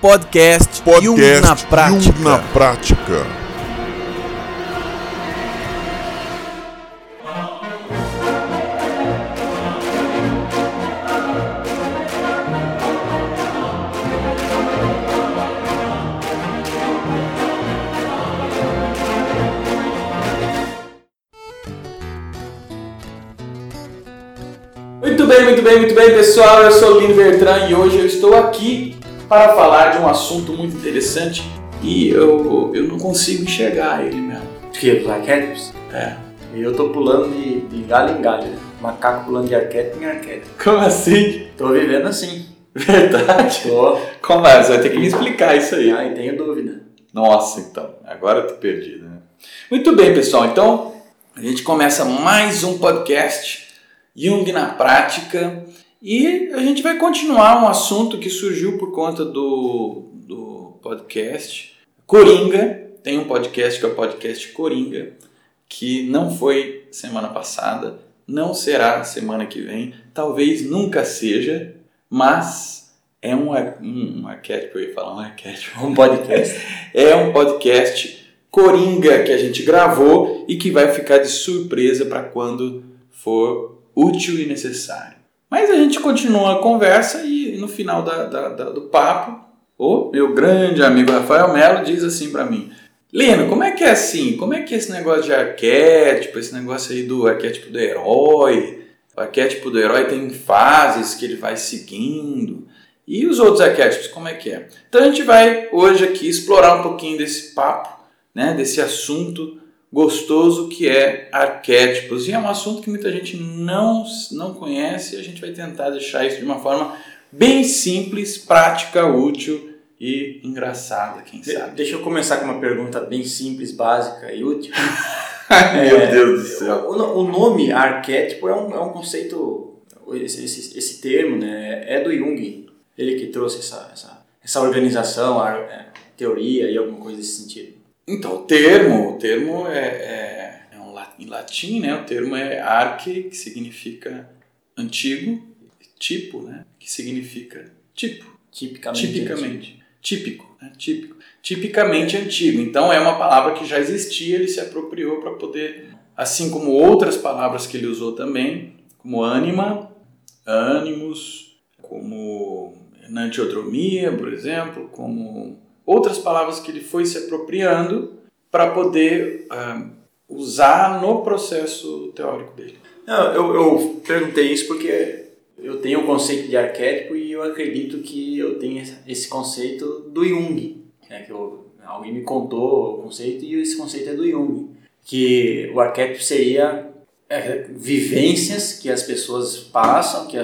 Podcast, Podcast Jung na prática. Jung na prática. Muito bem, muito bem, muito bem, pessoal. Eu sou o Lino Bertrand e hoje eu estou aqui para falar de um assunto muito interessante e eu, eu não consigo enxergar ele mesmo. Que? Os arquétipos? É. E eu tô pulando de, de galho em galho. né? Macaco pulando de arquétipo em arquétipo. Como assim? Tô vivendo assim. Verdade? Tô. Como é? Você vai ter que me explicar isso aí. Ah, tenho dúvida. Nossa, então. Agora eu tô perdido, né? Muito bem, pessoal. Então, a gente começa mais um podcast Jung na Prática e a gente vai continuar um assunto que surgiu por conta do, do podcast Coringa. Tem um podcast que é o podcast Coringa, que não foi semana passada, não será semana que vem, talvez nunca seja, mas é um, ar- um, arquétipo, eu ia falar um arquétipo, Um podcast. é um podcast Coringa que a gente gravou e que vai ficar de surpresa para quando for útil e necessário. Mas a gente continua a conversa e no final da, da- da- do papo, o meu grande amigo Rafael Melo diz assim para mim: Lino, como é que é assim? Como é que é esse negócio de arquétipo, esse negócio aí do arquétipo do herói? O arquétipo do herói tem fases que ele vai seguindo. E os outros arquétipos, como é que é? Então a gente vai hoje aqui explorar um pouquinho desse papo, né, desse assunto gostoso que é arquétipos. E é um assunto que muita gente não, não conhece e a gente vai tentar deixar isso de uma forma bem simples, prática, útil e engraçada, quem De- sabe. Deixa eu começar com uma pergunta bem simples, básica e útil. Meu É, Deus do céu. O, o nome arquétipo é um, é um conceito, esse, esse, esse termo né, é do Jung. Ele que trouxe essa, essa, essa organização, a, é, teoria e alguma coisa desse sentido. Então, o termo, o termo é, é, é um em latim, né? O termo é arche, que significa antigo, tipo, né? Que significa tipo. Tipicamente. Tipicamente. Típico, né? Típico. Tipicamente antigo. Então é uma palavra que já existia, ele se apropriou para poder, assim como outras palavras que ele usou também, como ânima, ânimos, como enantiodromia, por exemplo, como outras palavras que ele foi se apropriando para poder ah, usar no processo teórico dele. Não, eu, eu perguntei isso porque eu tenho o conceito de arquétipo e eu acredito que eu tenho esse- conceito do Jung. Né, que eu- alguém me contou o conceito e esse conceito é do Jung. Que o arquétipo seria é, vivências que as pessoas passam, que,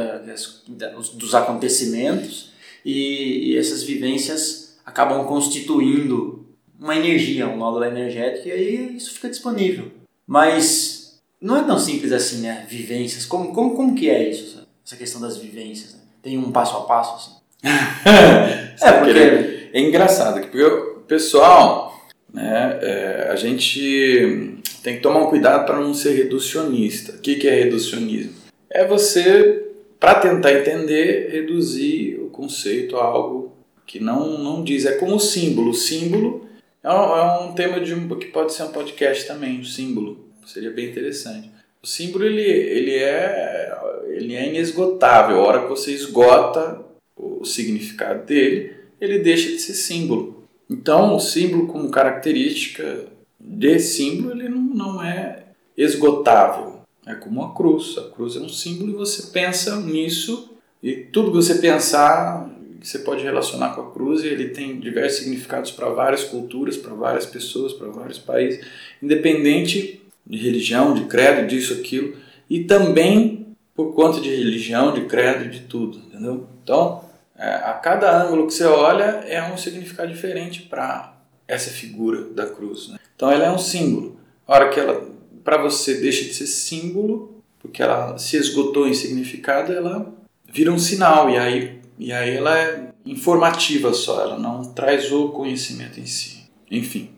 que dos acontecimentos, e, e essas vivências acabam constituindo uma energia, um nódulo energético, e aí isso fica disponível. Mas não é tão simples assim, né? Vivências. Como, como, como que é isso, essa- essa questão das vivências? né? Tem um passo a passo, assim? é, porque- é engraçado, porque o pessoal, né, é, a gente tem que tomar um cuidado para não ser reducionista. O que, que é reducionismo? É você, para tentar entender, reduzir o conceito a algo que não, não diz. É como símbolo. O símbolo é um, é um tema de um, que pode ser um podcast também, o símbolo. Seria bem interessante. O símbolo ele, ele, é, ele é inesgotável. A hora que você esgota o significado dele, ele deixa de ser símbolo. Então, o símbolo como característica de símbolo, ele não, não é esgotável. É como a cruz. A cruz é um símbolo e você pensa nisso e tudo que você pensar, você pode relacionar com a cruz e ele tem diversos significados para várias culturas, para várias pessoas, para vários países, independente de religião, de credo, disso, aquilo, e também por conta de religião, de credo, de tudo, entendeu? Então, é, a cada ângulo que você olha é um significado diferente para essa figura da cruz. Né? Então, ela é um símbolo. A hora que ela, para você, deixa de ser símbolo, porque ela se esgotou em significado, ela vira um sinal e aí, e aí ela é informativa só, ela não traz o conhecimento em si. Enfim.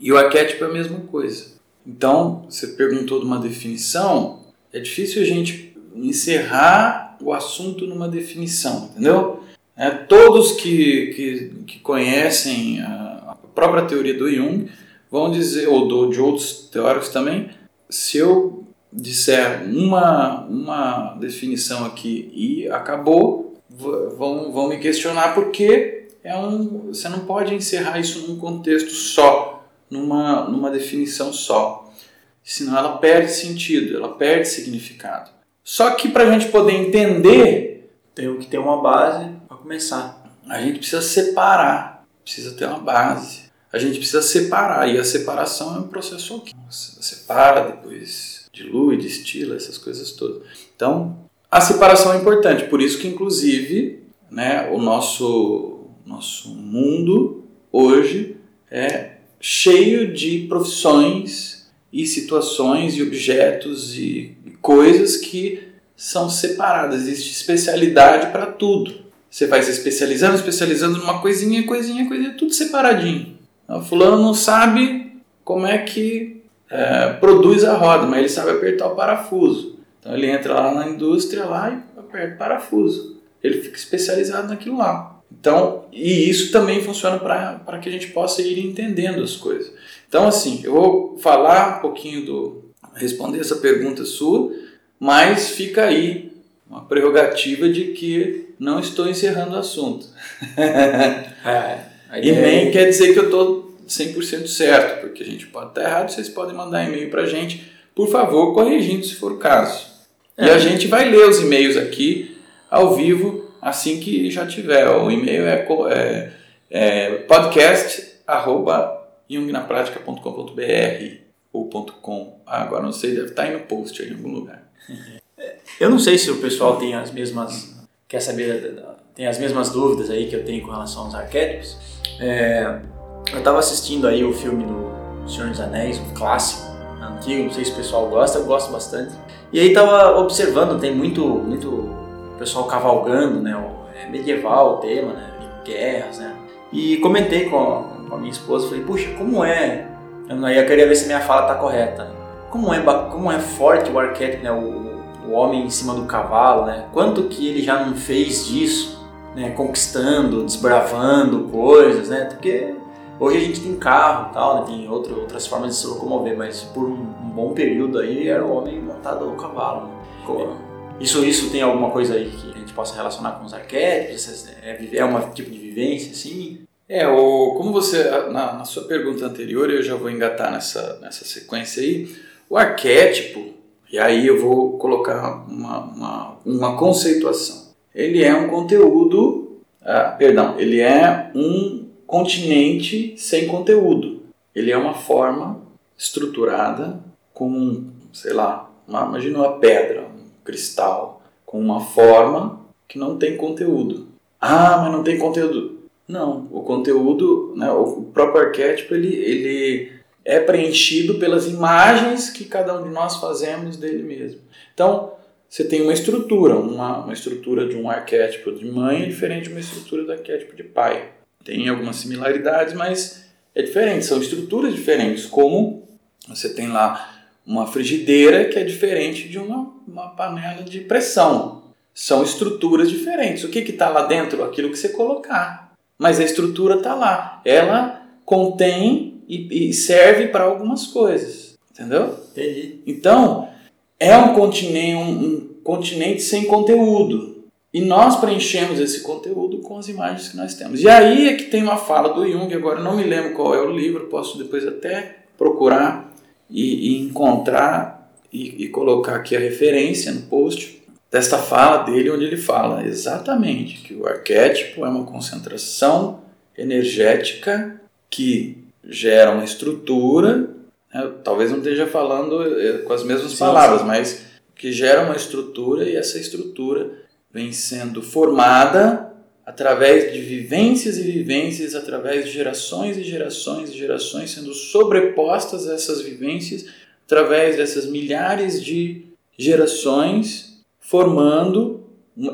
E o arquétipo é a mesma coisa. Então, você perguntou de uma definição, é difícil a gente encerrar o assunto numa definição, entendeu? É, todos que, que, que conhecem a, a, própria teoria do Jung vão dizer, ou do, de outros teóricos também, se eu disser uma, uma definição aqui e acabou, vão, vão me questionar porque é um, você não pode encerrar isso num contexto só, numa, numa definição só. Senão ela perde sentido, ela perde significado. Só que para a gente poder entender, tem que ter uma base para começar. A gente precisa separar, precisa ter uma base. A gente precisa separar, e a separação é um processo. Você separa, depois dilui, destila, essas coisas todas. Então, a separação é importante, por isso que, inclusive, né, o nosso, nosso mundo hoje é cheio de profissões e situações e objetos e coisas que são separadas. Existe especialidade para tudo. Você vai se especializando, especializando numa coisinha, coisinha, coisinha, tudo separadinho. O fulano não sabe como é que é, produz a roda, mas ele sabe apertar o parafuso. Então ele entra lá na indústria lá e aperta o parafuso. Ele fica especializado naquilo lá. Então, e isso também funciona para que a gente possa ir entendendo as coisas. Então, assim, eu vou falar um pouquinho do, responder essa pergunta sua, mas fica aí uma prerrogativa de que não estou encerrando o assunto. é, e nem é... quer dizer que eu estou 100% certo, porque a gente pode estar errado, vocês podem mandar e-mail para a gente, por favor, corrigindo se for o caso. É. E a gente vai ler os e-mails aqui ao vivo assim que já tiver. O e-mail é, é, é podcast.jungnapratica.com.br ou .com. Ah, agora não sei, deve estar aí no post aí em algum lugar. Eu não sei se o pessoal tem as mesmas quer saber tem as mesmas dúvidas aí que eu tenho com relação aos arquétipos. É, eu estava assistindo aí o filme do Senhor dos Anéis, um clássico antigo, não sei se o pessoal gosta, eu gosto bastante. E aí estava observando, tem muito muito pessoal cavalgando, né, é medieval o tema, né, guerras, né. E comentei com, com a minha esposa, falei, puxa, como é eu, eu queria ver se minha fala está correta. Como é, como é forte o arquétipo, né? O, o homem em cima do cavalo, né? Quanto que ele já não fez disso, né? Conquistando, desbravando coisas, né? Porque hoje a gente tem carro e tal, né? Tem outro, outras formas de se locomover, mas por um, um bom período aí era o homem montado no cavalo. Né? Isso, isso tem alguma coisa aí que a gente possa relacionar com os arquétipos? É, é um tipo de vivência, assim? É, o, como você, na, na, sua pergunta anterior, eu já vou engatar nessa, nessa sequência aí, o arquétipo, e aí eu vou colocar uma, uma, uma conceituação. Ele é um conteúdo, ah, perdão, ele é um continente sem conteúdo. Ele é uma forma estruturada com, sei lá, uma, imagina uma pedra, um cristal, com uma forma que não tem conteúdo. Ah, mas não tem conteúdo. Não, o conteúdo, né, o próprio arquétipo, ele, ele é preenchido pelas imagens que cada um de nós fazemos dele mesmo. Então, você tem uma estrutura, uma, uma estrutura de um arquétipo de mãe é diferente de uma estrutura do arquétipo de pai. Tem algumas similaridades, mas é diferente, são estruturas diferentes, como você tem lá uma frigideira que é diferente de uma, uma panela de pressão. São estruturas diferentes. O que está lá dentro? Aquilo que você colocar mas a estrutura está lá. Ela contém e, e serve para algumas coisas, entendeu? Entendi. Então, é um continente, um, um continente sem conteúdo. E nós preenchemos esse conteúdo com as imagens que nós temos. E aí é que tem uma fala do Jung, agora não me lembro qual é o livro, posso depois até procurar e, e encontrar e, e, colocar aqui a referência no post desta fala dele, onde ele fala exatamente que o arquétipo é uma concentração energética que gera uma estrutura, né? talvez não esteja falando eh, com as mesmas sim, palavras, sim. mas que gera uma estrutura e essa estrutura vem sendo formada através de vivências e vivências, através de gerações e gerações e gerações sendo sobrepostas a essas vivências através dessas milhares de gerações formando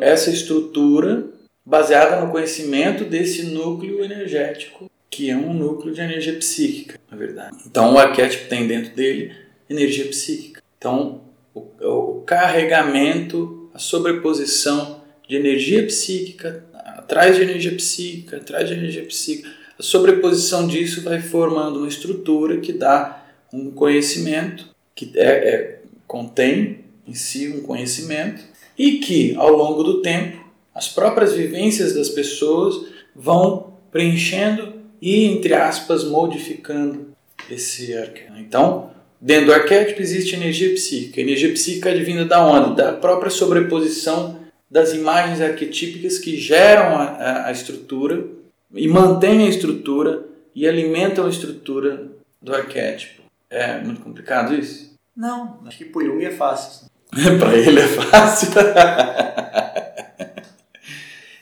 essa estrutura baseada no conhecimento desse núcleo energético, que é um núcleo de energia psíquica, na verdade. Então, o arquétipo tem dentro dele energia psíquica. Então, o, o carregamento, sobreposição de energia psíquica atrás de energia psíquica, atrás de energia psíquica. A sobreposição disso vai formando uma estrutura que dá um conhecimento, que é, é, contém em si um conhecimento, e que, ao longo do tempo, as próprias vivências das pessoas vão preenchendo e, entre aspas, modificando esse arquétipo. Então, dentro do arquétipo existe energia psíquica. A energia psíquica é advinda da onda, da própria sobreposição das imagens arquetípicas que geram a, a, a estrutura e mantêm a estrutura e alimentam a estrutura do arquétipo. É muito complicado isso? Não, acho que por Jung é fácil. Para ele é fácil.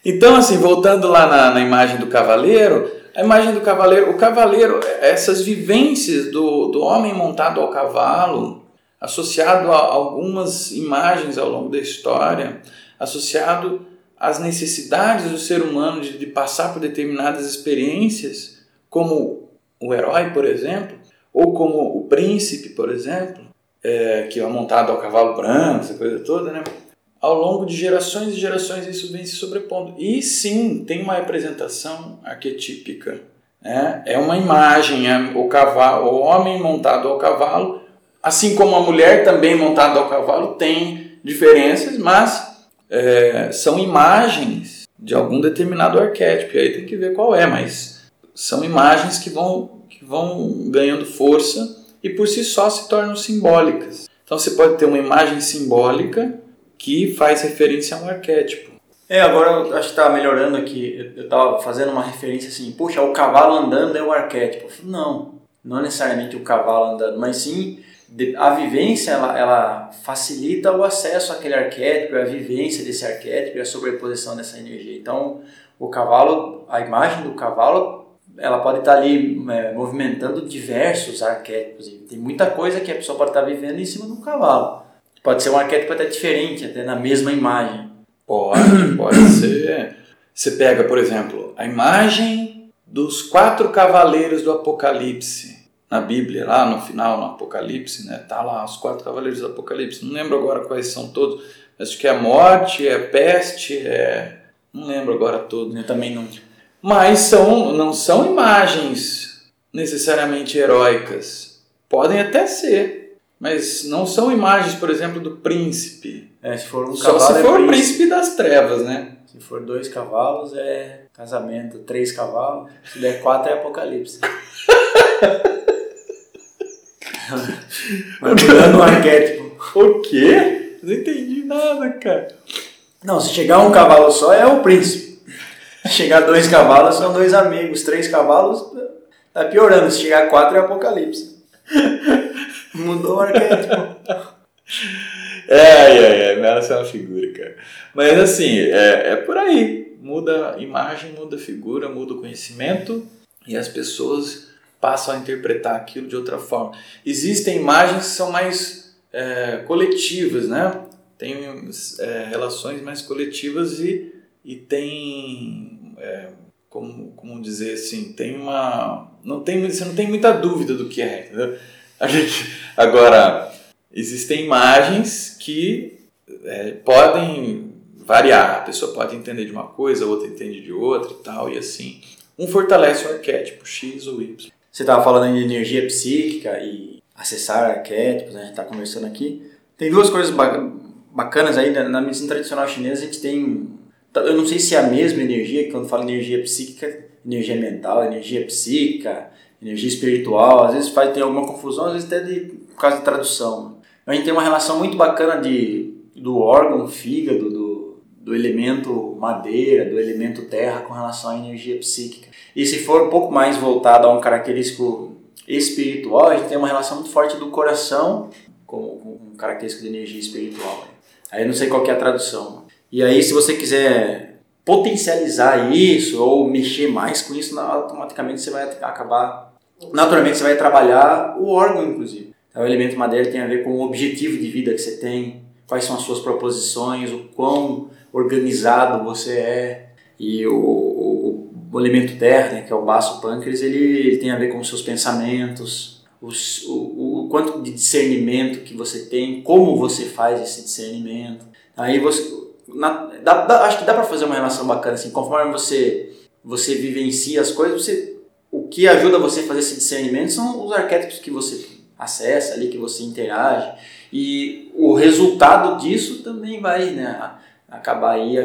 então, assim, voltando lá na, na imagem do cavaleiro, a imagem do cavaleiro, o cavaleiro, essas vivências do, do homem montado ao cavalo, associado a algumas imagens ao longo da história, associado às necessidades do ser humano de, de passar por determinadas experiências, como o herói, por exemplo, ou como o príncipe, por exemplo, é, que é montado ao cavalo branco, essa coisa toda, né? Ao longo de gerações e gerações isso vem se sobrepondo. E sim, tem uma representação arquetípica. Né? É uma imagem, é o, cavalo, o homem montado ao cavalo, assim como a mulher também montada ao cavalo, tem diferenças, mas é, são imagens de algum determinado arquétipo. E aí tem que ver qual é, mas são imagens que vão, que vão ganhando força e por si só se tornam simbólicas. Então você pode ter uma imagem simbólica que faz referência a um arquétipo. É, agora acho que está melhorando aqui. Eu estava fazendo uma referência assim, puxa, o cavalo andando é o arquétipo. Não, não necessariamente o cavalo andando, mas sim a vivência ela, ela facilita o acesso àquele arquétipo, a vivência desse arquétipo e a sobreposição dessa energia. Então, o cavalo, a imagem do cavalo ela pode estar ali é, movimentando diversos arquétipos. Tem muita coisa que a pessoa pode estar vivendo em cima de um cavalo. Pode ser um arquétipo até diferente, até na mesma imagem. Pode, pode ser. Você pega, por exemplo, a imagem dos quatro cavaleiros do Apocalipse na Bíblia, lá no final, no Apocalipse, né? Tá lá os quatro cavaleiros do Apocalipse. Não lembro agora quais são todos. Acho que é morte, é peste, é. Não lembro agora todos. Eu também não mas são, não são imagens necessariamente heróicas. Podem até ser, mas não são imagens, por exemplo, do príncipe. É, se for um Só cavalo se é for o príncipe. príncipe das trevas, né? Se for dois cavalos é casamento, três cavalos, se der quatro é apocalipse. Mas mudando o arquétipo. O quê? Não entendi nada, cara. Não, se chegar um cavalo só é o príncipe. Se chegar dois cavalos são dois amigos, três cavalos tá piorando. Se chegar quatro é apocalipse. Mudou o arquétipo. É, é, é, Melissa é uma figura, cara. Mas assim, é, é por aí. Muda a imagem, muda a figura, muda o conhecimento e as pessoas passam a interpretar aquilo de outra forma. Existem imagens que são mais é, coletivas, né? Tem é, relações mais coletivas e, e tem, é, como, como dizer assim, tem uma... Não tem, você não tem muita dúvida do que é, entendeu? A gente, agora, existem imagens que é, podem variar. A pessoa pode entender de uma coisa, a outra entende de outra e tal, e assim. Um fortalece o arquétipo X ou Y. Você estava falando de energia psíquica e acessar arquétipos, né? a gente está conversando aqui. Tem duas coisas ba- bacanas aí. Na na medicina tradicional chinesa, a gente tem. Eu não sei se é a mesma energia, que quando fala energia psíquica, energia mental, energia psíquica, energia espiritual. Às vezes faz, tem alguma confusão, às vezes até de, por causa de tradução. A gente tem uma relação muito bacana de, do órgão, fígado, do, do elemento madeira, do elemento terra com relação à energia psíquica. E se for um pouco mais voltado a um característico espiritual, a gente tem uma relação muito forte do coração com, com um característico de energia espiritual. Aí eu não sei qual é a tradução. E aí se você quiser potencializar isso ou mexer mais com isso, automaticamente você vai acabar... Naturalmente você vai trabalhar o órgão, inclusive. Então, o elemento madeira tem a ver com o objetivo de vida que você tem, quais são as suas proposições, o quão organizado você é. E o, o, o elemento terra, né, que é o baço pâncreas, ele, ele tem a ver com os seus pensamentos, os, o, o quanto de discernimento que você tem, como você faz esse discernimento. Aí você, na, dá, dá, acho que dá para fazer uma relação bacana assim, conforme você você vivencia as coisas, você o que ajuda você a fazer esse discernimento são os arquétipos que você acessa ali, que você interage. E o resultado disso também vai né, acabar aí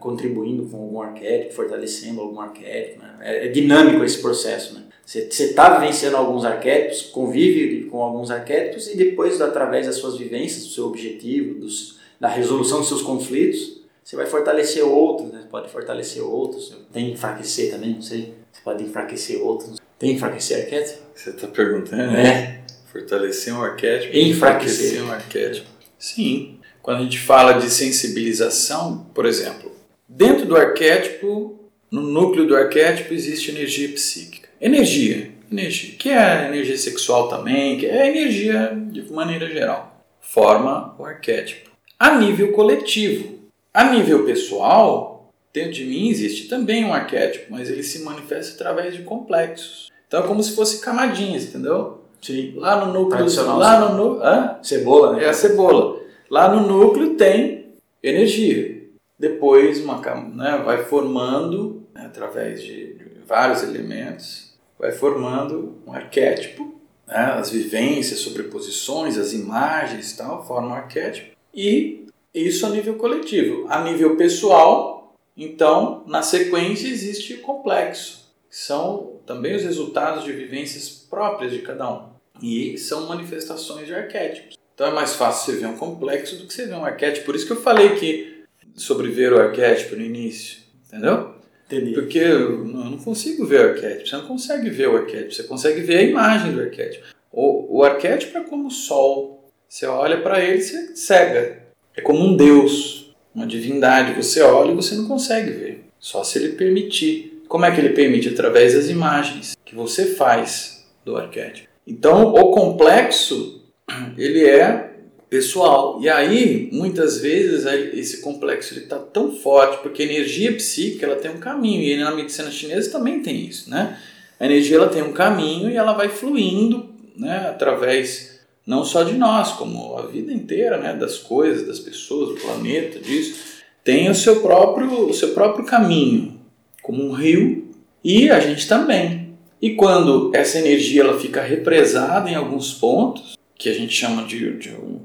contribuindo com algum arquétipo, fortalecendo algum arquétipo. Né? É, é, dinâmico esse processo. Né? Você está vivenciando alguns arquétipos, convive com alguns arquétipos e depois, através das suas vivências, do seu objetivo, dos, da resolução dos seus conflitos, você vai fortalecer outros, né? pode fortalecer outros, tem que enfraquecer também, não sei. Você pode enfraquecer outros. Tem que enfraquecer arquétipo? Você está perguntando? É. Fortalecer um arquétipo. Enfraquecer. um arquétipo. Sim. Quando a gente fala de sensibilização, por exemplo, dentro do arquétipo, no núcleo do arquétipo existe energia psíquica. Energia, energia, que é energia sexual também, que é energia de maneira geral, forma o arquétipo. A nível coletivo, a nível pessoal, dentro de mim existe também um arquétipo, mas ele se manifesta através de complexos. Então é como se fosse camadinhas, entendeu? Sim. Lá no núcleo. Lá no núcleo. Hã? Cebola, né? É a cebola. Lá no núcleo tem energia. Depois uma, né, vai formando, né, através de, de vários elementos, vai formando um arquétipo. Né, as vivências, sobreposições, as imagens e tal, formam um arquétipo. E isso a nível coletivo. A nível pessoal, então, na sequência existe o complexo. que São também os resultados de vivências próprias de cada um. E são manifestações de arquétipos. Então é mais fácil você ver um complexo do que você ver um arquétipo. Por isso que eu falei que sobre ver o arquétipo no início, entendeu? Entendi. Porque eu não consigo ver o arquétipo. Você não consegue ver o arquétipo. Você consegue ver a imagem do arquétipo. O, o arquétipo é como o sol. Você olha para ele e você cega. É como um deus, uma divindade. Você olha e você não consegue ver. Só se ele permitir. Como é que ele permite? Através das imagens que você faz do arquétipo. Então, o complexo, ele é pessoal. E aí, muitas vezes, esse complexo está tão forte, porque a energia psíquica ela tem um caminho, e na medicina chinesa também tem isso, né? A energia ela tem um caminho e ela vai fluindo, né, através não só de nós, como a vida inteira, né, das coisas, das pessoas, do planeta, disso, tem o seu próprio, o seu próprio caminho, como um rio, e a gente também. E quando essa energia ela fica represada em alguns pontos, que a gente chama de, de um,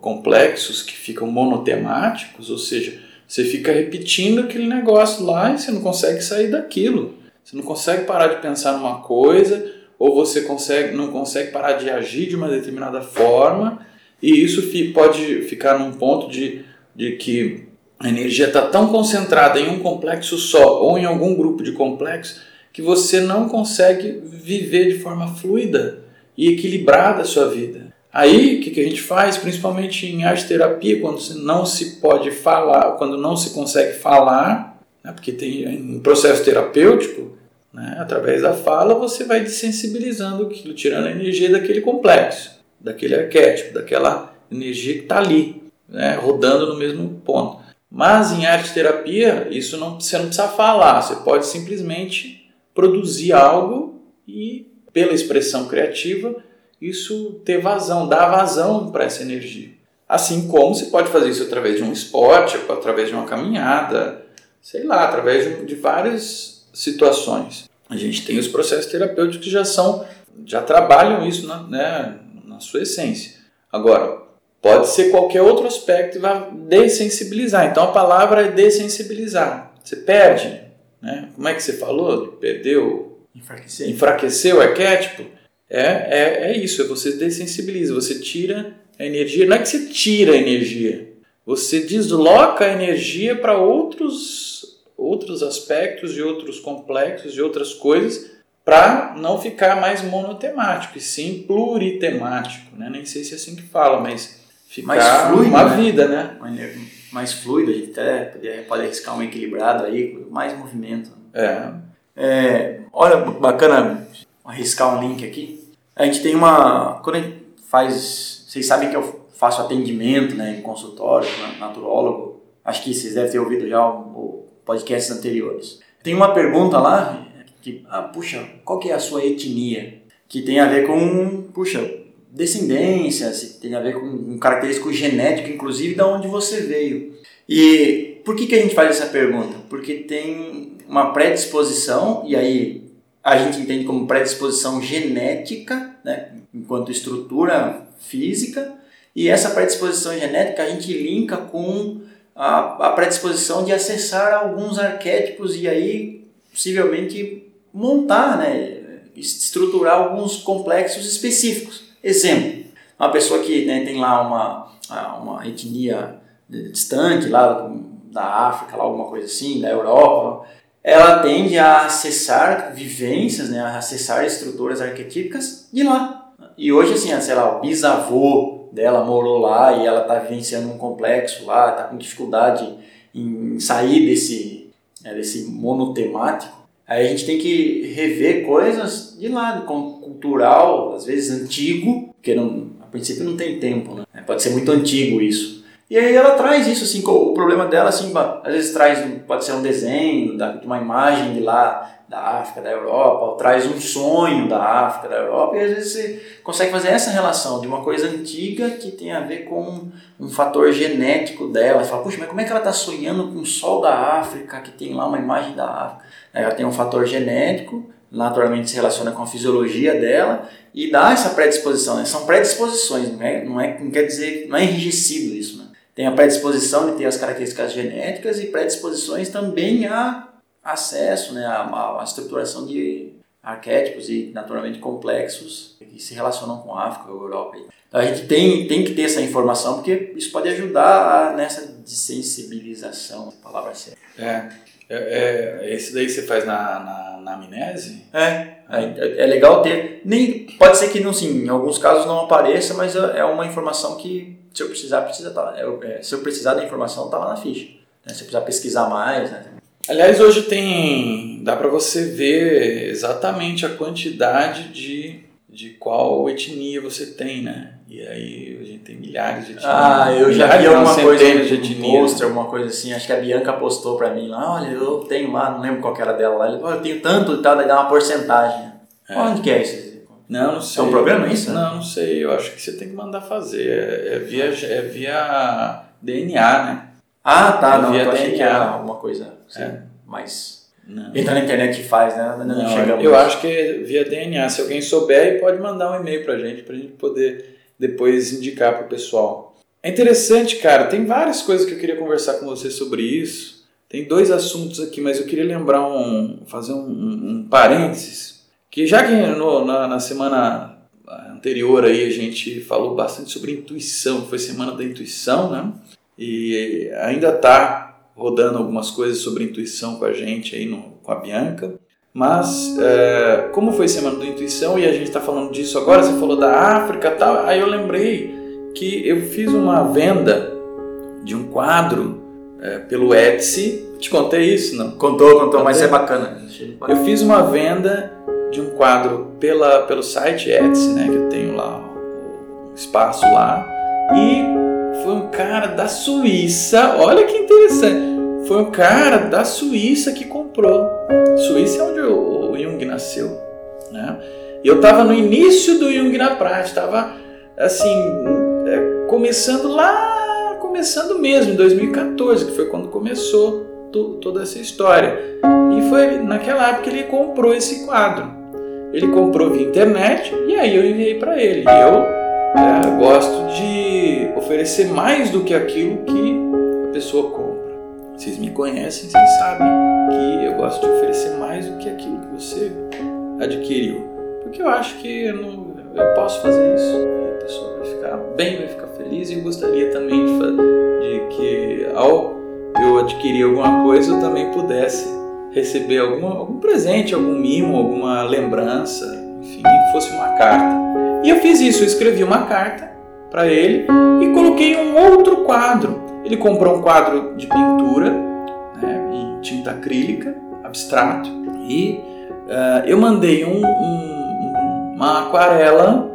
complexos que ficam monotemáticos, ou seja, você fica repetindo aquele negócio lá e você não consegue sair daquilo. Você não consegue parar de pensar numa coisa, ou você consegue, não consegue parar de agir de uma determinada forma, e isso fi- pode ficar num ponto de, de que a energia está tão concentrada em um complexo só, ou em algum grupo de complexos, que você não consegue viver de forma fluida e equilibrada a sua vida. Aí, o que, que a gente faz, principalmente em arte terapia, quando não se pode falar, quando não se consegue falar, né, porque tem um processo terapêutico, né, através da fala, você vai desensibilizando aquilo, tirando a energia daquele complexo, daquele arquétipo, daquela energia que está ali, né, rodando no mesmo ponto. Mas em arte terapia, isso não, você não precisa falar, você pode simplesmente produzir algo e, pela expressão criativa, isso ter vazão, dar vazão para essa energia. Assim como você pode fazer isso através de um esporte, através de uma caminhada, sei lá, através de, de várias situações. A gente tem os processos terapêuticos que já são, já trabalham isso na, né, na sua essência. Agora, pode ser qualquer outro aspecto que vai dessensibilizar. Então a palavra é dessensibilizar. Você perde, né? Como é que você falou? Perdeu Enfraquecer. enfraquecer o arquétipo, é, é, é isso, é você dessensibiliza, você tira a energia, não é que você tira a energia, você desloca a energia para outros, outros aspectos e outros complexos e outras coisas para não ficar mais monotemático, e sim pluritemático, né? nem sei se é assim que fala, mas ficar Mais fluido, uma né? vida, né? Mais fluida, a gente até pode, pode arriscar um equilibrado aí, mais movimento. É, É, olha, bacana arriscar um link aqui. A gente tem uma. Quando a gente faz. Vocês sabem que eu faço atendimento né, em consultório, na- naturólogo. Acho que vocês devem ter ouvido já o, o podcasts anteriores. Tem uma pergunta lá que, ah, puxa, qual que é a sua etnia? Que tem a ver com, puxa, descendência, tem a ver com um característico genético, inclusive, de onde você veio. E por que, que a gente faz essa pergunta? Porque tem uma predisposição, e aí a gente entende como predisposição genética, né, enquanto estrutura física, e essa predisposição genética a gente linka com a, a predisposição de acessar alguns arquétipos e aí possivelmente montar, né, estruturar alguns complexos específicos. Exemplo, uma pessoa que né, tem lá uma, uma etnia distante, lá da África, lá alguma coisa assim, da Europa, ela tende a acessar vivências, né, a acessar estruturas arquetípicas de lá. E hoje, assim, sei lá, o bisavô dela morou lá e ela está vivenciando um complexo lá, está com dificuldade em sair desse, né, desse monotemático. Aí a gente tem que rever coisas de lado, cultural, às vezes antigo, porque não, a princípio não tem tempo, né? Pode ser muito antigo isso. E aí ela traz isso, assim, o problema dela, assim, às vezes traz, pode ser um desenho, de uma imagem de lá, da África, da Europa, ou traz um sonho da África, da Europa, e às vezes você consegue fazer essa relação de uma coisa antiga que tem a ver com um fator genético dela. Você fala, puxa, mas como é que ela está sonhando com o sol da África, que tem lá uma imagem da África? Ela tem um fator genético, naturalmente se relaciona com a fisiologia dela, e dá essa predisposição. Né? São predisposições, não, é, não, é, não quer dizer, não é enrijecido isso? Tem a predisposição de ter as características genéticas e predisposições também a acesso, né, a, a, estruturação de arquétipos e naturalmente complexos que se relacionam com a África ou Europa. Então a gente tem, tem que ter essa informação porque isso pode ajudar a, nessa desensibilização, palavra certa. É, é, é, esse daí você faz na, na, na amnese? É, é, é, legal ter. Nem, pode ser que não, sim, em alguns casos não apareça, mas é, é uma informação que se eu precisar, precisa tá, é, se eu precisar da informação, tá lá na ficha. Né? Se eu precisar pesquisar mais, né? Aliás, hoje tem. dá para você ver exatamente a quantidade de, de qual etnia você tem, né? E aí a gente tem milhares de etnias. Ah, eu já vi alguma coisa de etnia. poster, alguma coisa assim. Acho que a Bianca postou para mim lá. Olha, eu tenho lá, não lembro qual era dela lá. Eu tenho tanto e tal, daí dá uma porcentagem. É. Onde que é isso? Não, não sei. É um problema isso? Não, não sei. Eu acho que você tem que mandar fazer. É, é via, é via DNA, né? Ah, tá. É não, via eu achei DNA. que era alguma coisa assim, é. mais... Não. Entra na internet e faz, né? Não, não eu acho que é via DNA. Se alguém souber, pode mandar um e-mail pra gente, pra gente poder depois indicar pro pessoal. É interessante, cara. Tem várias coisas que eu queria conversar com você sobre isso. Tem dois assuntos aqui, mas eu queria lembrar um... fazer um, um, um parênteses que já que no, na, na semana anterior aí a gente falou bastante sobre intuição, foi semana da intuição, né? E ainda está rodando algumas coisas sobre intuição com a gente aí no, com a Bianca. Mas é, como foi semana da intuição e a gente está falando disso agora, você falou da África tal, aí eu lembrei que eu fiz uma venda de um quadro é, pelo Etsy. Te contei isso, não? Contou, contou, contei. mas é bacana. Eu fiz uma venda de um quadro pela, pelo site Etsy, né, que eu tenho lá o espaço lá, e foi um cara da Suíça, olha que interessante, foi um cara da Suíça que comprou. Suíça é onde o, o Jung nasceu, né? E eu estava no início do Jung na prática, estava assim, é, começando lá, começando mesmo, em 2014, que foi quando começou toda essa história. E foi naquela época que ele comprou esse quadro. Ele comprou via internet e aí eu enviei para ele. E eu é, gosto de oferecer mais do que aquilo que a pessoa compra. Vocês me conhecem, vocês sabem que eu gosto de oferecer mais do que aquilo que você adquiriu. Porque eu acho que eu, não, eu posso fazer isso e a pessoa vai ficar bem, vai ficar feliz. E eu gostaria também de, de que ao eu adquirir alguma coisa eu também pudesse receber alguma, algum presente, algum mimo, alguma lembrança, enfim, fosse uma carta. E eu fiz isso, eu escrevi uma carta para ele e coloquei um outro quadro. Ele comprou um quadro de pintura né, em tinta acrílica, abstrato, e uh, eu mandei um, um, uma aquarela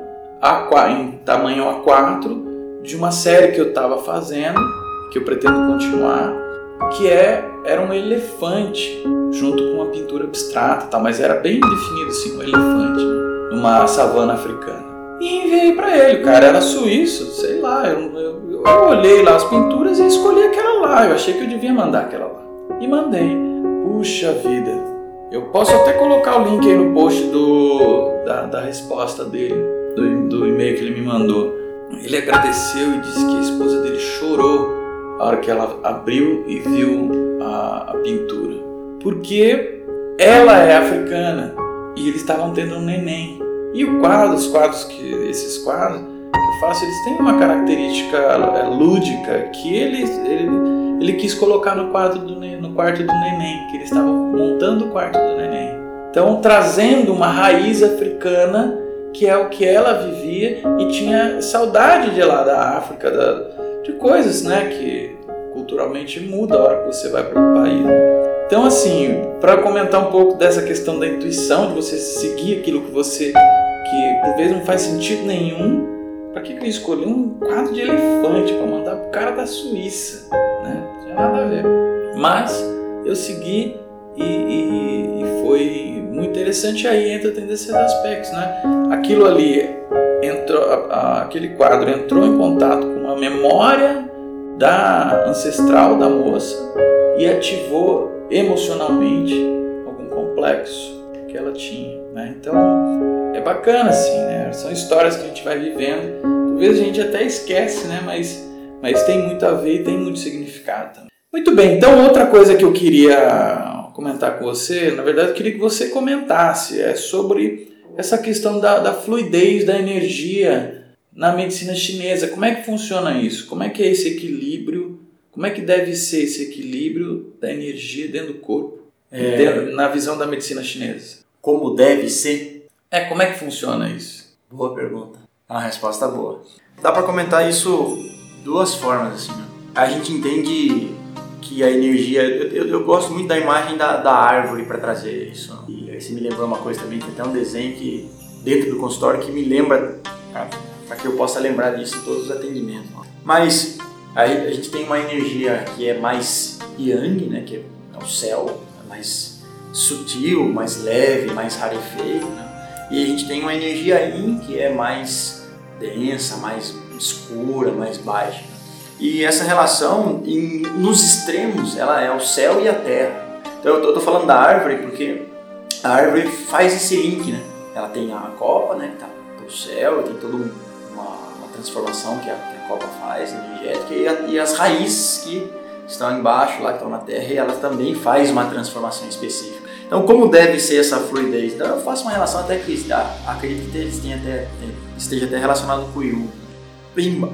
em tamanho A4 de uma série que eu estava fazendo, que eu pretendo continuar, que é era um elefante junto com uma pintura abstrata, tal, mas era bem definido assim, um elefante numa savana africana. E enviei para ele, o cara era suíço, sei lá, eu, eu, eu, eu olhei lá as pinturas e escolhi aquela lá. Eu achei que eu devia mandar aquela lá. E mandei. Puxa vida. Eu posso até colocar o link aí no post do, da, da resposta dele, do, do e-mail que ele me mandou. Ele agradeceu e disse que a esposa dele chorou a hora que ela abriu e viu a, a pintura. Porque ela é africana e eles estavam tendo um neném. E o quadro, os quadros que esses quadros que eu faço, eles têm uma característica é, lúdica que ele, ele, ele quis colocar no, quadro do, no quarto do neném, que eles estavam montando o quarto do neném. Então, trazendo uma raiz africana que é o que ela vivia e tinha saudade de lá da África, da, de coisas, né, que culturalmente muda a hora que você vai para o país. Né? Então, assim, para comentar um pouco dessa questão da intuição, de você seguir aquilo que você, que por vezes não faz sentido nenhum, para que, que eu escolhi um quadro de elefante para mandar pro cara da Suíça, né? Não tinha nada a ver. Mas eu segui e, e, e foi muito interessante. Aí entra tem desses aspectos, né? Aquilo ali entrou, aquele quadro entrou em contato com uma memória da ancestral da moça e ativou emocionalmente algum complexo que ela tinha. Né? Então é bacana assim, né? São histórias que a gente vai vivendo. Talvez a gente até esquece, né? Mas, mas tem muito a ver e tem muito significado também. Muito bem, então outra coisa que eu queria comentar com você, na verdade eu queria que você comentasse, é sobre essa questão da, da fluidez da energia na medicina chinesa. Como é que funciona isso? Como é que é esse equilíbrio? Como é que deve ser esse equilíbrio da energia dentro do corpo, é... dentro, na visão da medicina chinesa? Como deve ser? É, como é que funciona isso? Boa pergunta. É uma resposta boa. Dá para comentar isso duas formas assim. Né? A gente entende que a energia. Eu, eu, gosto muito da imagem da, da árvore para trazer isso. E você me lembrou uma coisa também, tem até um desenho que dentro do consultório que me lembra para que eu possa lembrar disso em todos os atendimentos. Mas a, a gente tem uma energia que é mais yang, né, que é o céu, é mais sutil, mais leve, mais rarefeito, né? e a gente tem uma energia yin que é mais densa, mais escura, mais baixa. E essa relação, em, nos extremos, ela é o céu e a terra. Então eu estou falando da árvore porque a árvore faz esse link, né? Ela tem a copa, né, que tá pro céu, tem todo um transformação que a, que a copa faz, energética, e, a, e, as raízes que estão embaixo, lá que estão na terra, e ela também faz uma transformação específica. Então, como deve ser essa fluidez? Então, eu faço uma relação até que acredito que esteja até relacionado com o Yu.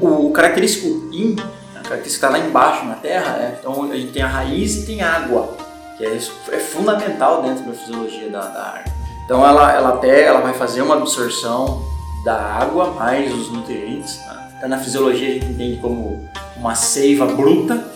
O, característico Yin, a característica que está lá embaixo na terra, é, então a gente tem a raiz e tem água, que é, é fundamental dentro da fisiologia da, da árvore. Então ela, ela até ela vai fazer uma absorção da água mais os nutrientes. Tá? Então, na fisiologia a gente entende como uma seiva bruta,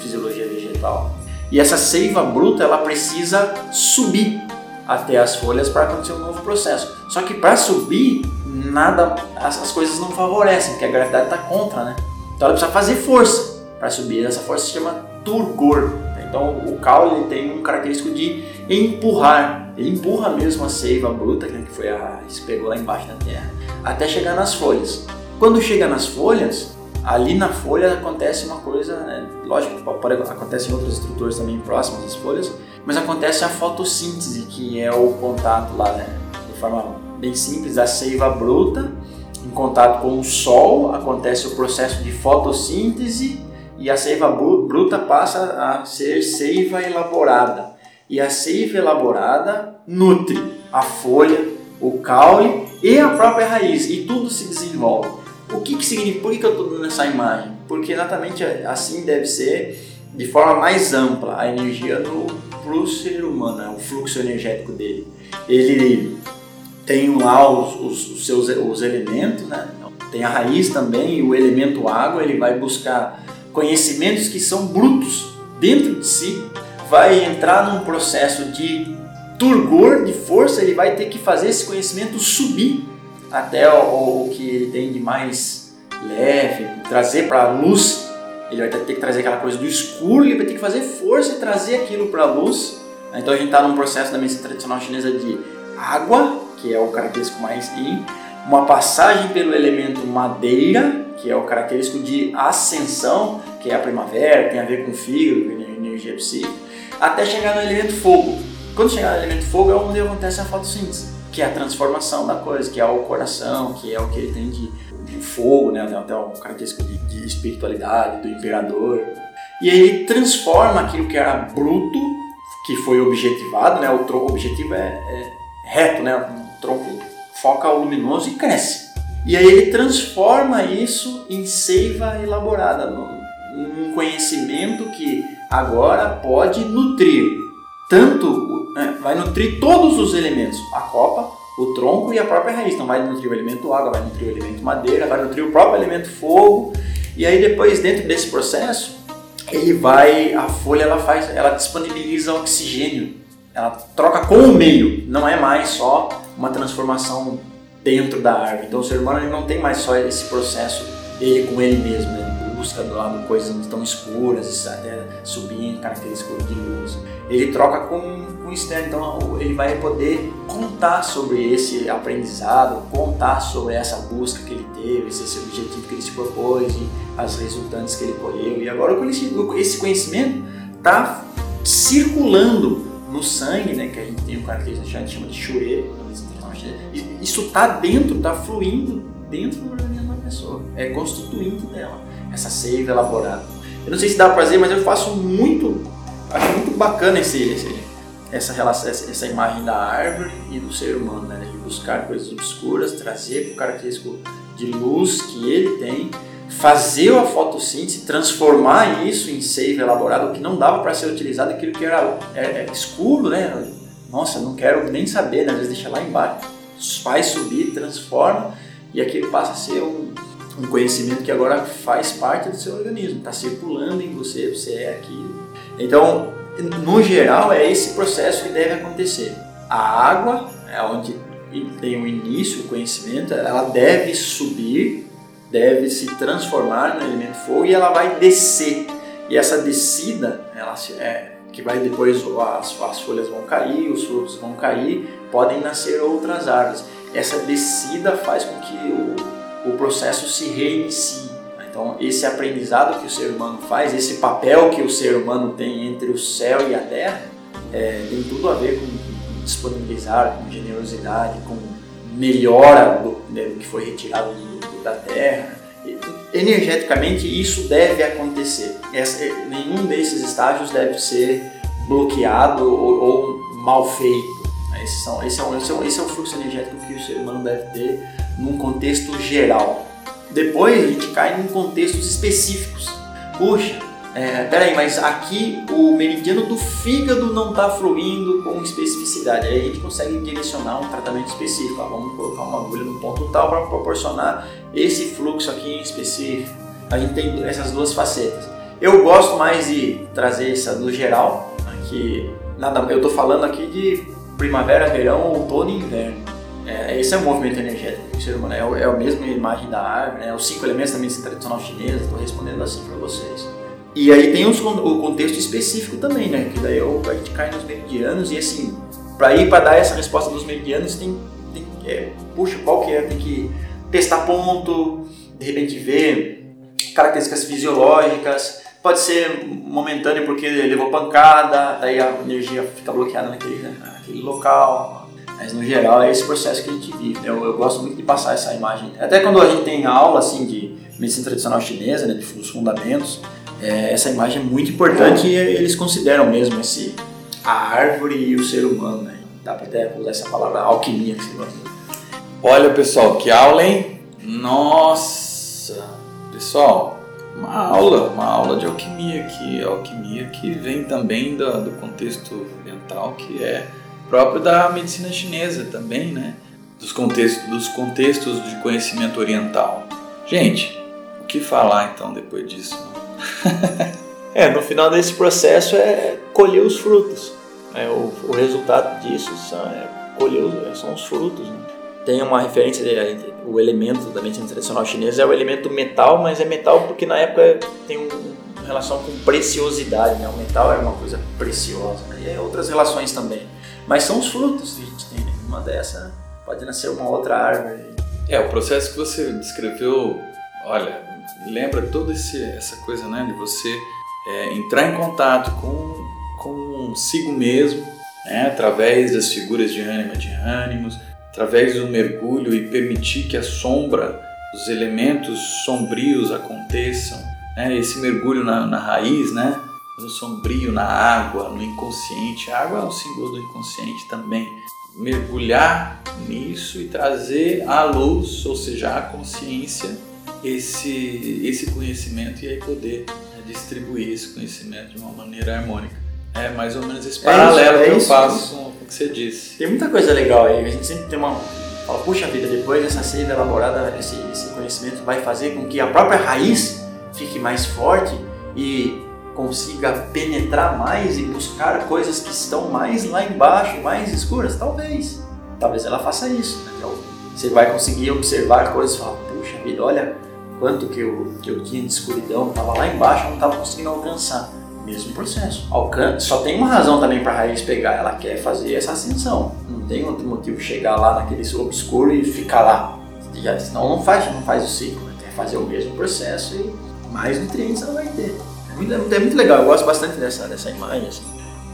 fisiologia vegetal. E essa seiva bruta ela precisa subir até as folhas para acontecer um novo processo. Só que para subir, nada, as, as, coisas não favorecem, porque a gravidade está contra, né? Então ela precisa fazer força para subir. Essa força se chama turgor. Então o caule tem um característico de empurrar. Ele empurra mesmo a seiva bruta, né, que foi a que pegou lá embaixo da terra, até chegar nas folhas. Quando chega nas folhas, ali na folha acontece uma coisa, né? lógico, pode, acontece em outras estruturas também próximas às folhas, mas acontece a fotossíntese, que é o contato lá, né? de forma bem simples, a seiva bruta em contato com o sol, acontece o processo de fotossíntese e a seiva bruta passa a ser seiva elaborada. E a seiva elaborada nutre a folha, o caule e a própria raiz, e tudo se desenvolve. O que, que significa? Por que, que eu estou dando essa imagem? Porque exatamente assim deve ser de forma mais ampla a energia no pro ser humano, né? o fluxo energético dele. Ele tem lá os, os, os seus os elementos, né? tem a raiz também, e o elemento água, ele vai buscar conhecimentos que são brutos dentro de si, vai entrar num processo de turgor, de força, ele vai ter que fazer esse conhecimento subir até o, o que ele tem de mais leve, trazer para a luz. Ele vai ter que trazer aquela coisa do escuro, ele vai ter que fazer força e trazer aquilo para a luz. Então a gente está num processo da medicina tradicional chinesa de água, que é o característico mais yin, uma passagem pelo elemento madeira, que é o característico de ascensão, que é a primavera, tem a ver com fígado, energia psíquica, até chegar no elemento fogo. Quando chegar no elemento fogo é onde acontece a fotossíntese, que é a transformação da coisa, que é o coração, que é o que ele tem de, de fogo, né? até o característico de, de espiritualidade, do imperador. E aí ele transforma aquilo que era bruto, que foi objetivado, né? o objetivo é, é reto, né? Tronco foca o luminoso e cresce. E aí ele transforma isso em seiva elaborada, num conhecimento que agora pode nutrir tanto, né, vai nutrir todos os elementos, a copa, o tronco e a própria raiz. Então vai nutrir o elemento água, vai nutrir o elemento madeira, vai nutrir o próprio elemento fogo. E aí depois dentro desse processo, ele vai, a folha ela faz, ela disponibiliza oxigênio, ela troca com o meio, não é mais só uma transformação dentro da árvore. Então o ser humano ele não tem mais só esse processo ele com ele mesmo, né? busca do lado coisas tão escuras, até subir em características de luz. Ele troca com, com o externo, então ele vai poder contar sobre esse aprendizado, contar sobre essa busca que ele teve, esse objetivo que ele se propôs e as resultantes que ele colheu. E agora esse conhecimento está circulando no sangue, né, que a gente tem um característico que a gente chama de churê, isso está dentro, está fluindo dentro do organismo da pessoa, é constituinte dela, essa seiva elaborada. Eu não sei se dá para fazer, mas eu faço muito, acho muito bacana esse, esse essa relação, essa imagem da árvore e do ser humano, né? de buscar coisas obscuras, trazer o característico de luz que ele tem, fazer a fotossíntese, transformar isso em seiva elaborada, o que não dava para ser utilizado, aquilo que era é, é escuro, né? Nossa, não quero nem saber, né? às vezes deixa lá embaixo, faz subir, transforma e aquilo passa a ser um, um conhecimento que agora faz parte do seu organismo, está circulando em você, você é aquilo. Então, no geral, é esse processo que deve acontecer. A água é onde tem o início, o conhecimento, ela deve subir, deve se transformar no elemento fogo e ela vai descer. E essa descida, ela é, que vai depois as, as folhas vão cair, os frutos vão cair, podem nascer outras árvores. Essa descida faz com que o, o processo se reinicie. Então, esse aprendizado que o ser humano faz, esse papel que o ser humano tem entre o céu e a terra, é, tem tudo a ver com disponibilizar, com generosidade, com melhora do, né, do que foi retirado do, da terra. Energeticamente, isso deve acontecer. Essa, nenhum desses estágios deve ser bloqueado ou, ou mal feito. Esse, são, esse, é um, esse, é esse é fluxo energético que o ser humano deve ter num contexto geral. Depois a gente cai em contextos específicos. Puxa, é, peraí, mas aqui o meridiano do fígado não está fluindo com especificidade. Aí a gente consegue direcionar um tratamento específico. Ah, vamos colocar uma agulha no ponto tal para proporcionar esse fluxo aqui em específico. A gente tem essas duas facetas. Eu gosto mais de trazer essa do geral, que nada, eu estou falando aqui de primavera, verão, outono e inverno. É, esse é o movimento energético do ser humano, é, é a mesma imagem da árvore, né? os cinco elementos da medicina tradicional chinesa, estou respondendo assim para vocês. E aí tem o contexto específico também, né? Que daí a gente cai nos meridianos e assim, para ir para dar essa resposta dos meridianos, tem, tem é, puxa, qual que é? Tem que testar ponto, de repente ver características fisiológicas, pode ser momentâneo porque levou pancada, daí a energia fica bloqueada naquele, né, naquele local, mas no geral é esse processo que a gente vive. Eu, eu, gosto muito de passar essa imagem. Até quando a gente tem aula assim de medicina tradicional chinesa, né, dos fundamentos, é, essa imagem é muito importante e eles consideram mesmo esse a árvore e o ser humano. Né? Dá para até usar essa palavra alquimia que você gosta. Olha pessoal, que aula, hein? Nossa, pessoal, uma aula, uma aula de alquimia aqui, alquimia que vem também do, do contexto mental que é próprio da medicina chinesa também, né? Dos contextos, dos contextos de conhecimento oriental. Gente, o que falar então depois disso? é, no final desse processo é colher os frutos. É, o, o resultado disso são, é, colher os, são os frutos. Né? Tem uma referência, de, o elemento da medicina tradicional chinesa é o elemento metal, mas é metal porque na época tem um, uma relação com preciosidade, né? O metal era uma coisa preciosa, né? E outras relações também. Mas são os frutos que a gente tem, né? Uma dessa pode nascer uma outra árvore. É, o processo que você descreveu, olha, lembra toda essa coisa, né, de você é, entrar em contato com consigo mesmo, né, através das figuras de ânima de ânimos, através do mergulho e permitir que a sombra, os elementos sombrios aconteçam, né, esse mergulho na, na raiz, né, no sombrio, na água, no inconsciente. A água é um símbolo do inconsciente também. Mergulhar nisso e trazer à luz, ou seja, à consciência, esse, esse conhecimento e aí poder né, distribuir esse conhecimento de uma maneira harmônica. É mais ou menos esse paralelo é isso, é que eu faço que você disse. Tem muita coisa legal aí. A gente sempre tem uma. Fala, puxa vida, depois dessa seiva elaborada, esse, esse conhecimento vai fazer com que a própria raiz fique mais forte e consiga penetrar mais e buscar coisas que estão mais lá embaixo, mais escuras? Talvez. Talvez ela faça isso. Né? Então, você vai conseguir observar coisas e falar, puxa vida, olha quanto que eu, que eu tinha de escuridão, estava lá embaixo, não estava conseguindo alcançar mesmo processo. Alcance, só tem uma razão também para a raiz pegar, ela quer fazer essa ascensão. Não tem outro motivo chegar lá naquele obscuro e ficar lá. Já, senão não faz, não faz o ciclo. Né? Quer fazer o mesmo processo e mais nutrientes ela vai ter. É muito, é muito legal, eu gosto bastante dessa, dessa imagem. Assim.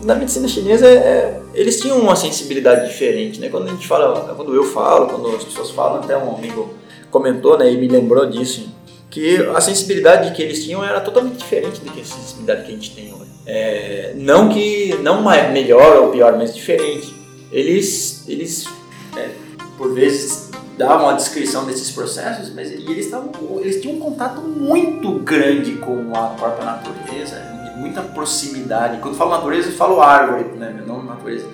Na medicina chinesa, é, é, eles tinham uma sensibilidade diferente, né? Quando a gente fala, quando eu falo, quando as pessoas falam, até um amigo comentou, né, e me lembrou disso que a sensibilidade que eles tinham era totalmente diferente do que a sensibilidade que a gente tem hoje. É, não que não é melhor ou pior, mas diferente. Eles, eles é, por vezes davam a descrição desses processos, mas eles, tavam, eles tinham um contato muito grande com a própria natureza, muita proximidade. Quando falo natureza, eu falo árvore, né? não natureza.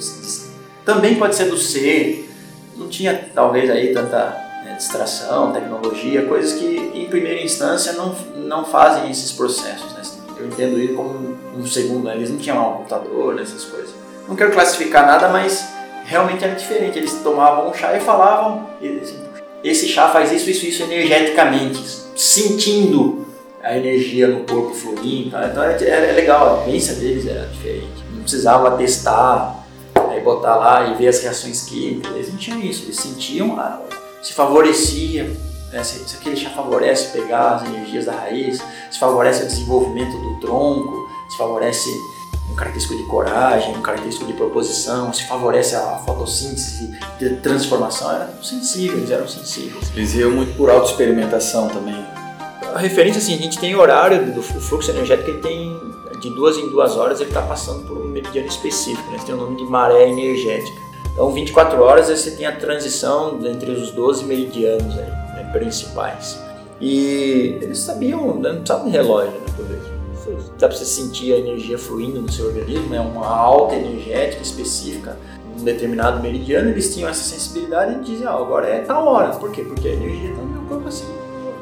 Também pode ser do ser. Não tinha talvez aí tanta né, distração, tecnologia, coisas que primeira instância não, não fazem esses processos. Né? Eu entendo isso como um segundo, né? eles não tinham um computador, essas coisas. Não quero classificar nada, mas realmente era diferente. Eles tomavam um chá e falavam, assim, esse chá faz isso, isso, isso energeticamente, sentindo a energia no corpo fluindo. Tá? Então era, legal, a vivência deles era diferente. Não precisava testar, aí botar lá e ver as reações químicas. Eles não tinham isso, eles sentiam a, se favorecia, né, se, se aquele chá favorece pegar as energias da raiz, se favorece o desenvolvimento do tronco, se favorece um característico de coragem, um característico de proposição, se favorece a fotossíntese de transformação, eram sensíveis, eram sensíveis. Eles iam muito por auto-experimentação também. A referência, assim, a gente tem horário do fluxo energético, ele tem de duas em duas horas, ele está passando por um meridiano específico, né? tem o nome de maré energética. Então, 24 horas você tem a transição entre os 12 meridianos aí, principais. E eles sabiam, né, não precisava de relógio, né, por vezes. Dá para você sentir a energia fluindo no seu organismo, é uma alta energética específica um determinado meridiano, eles tinham essa sensibilidade e diziam, ah, agora é tal hora. Por quê? Porque a energia está no meu corpo assim,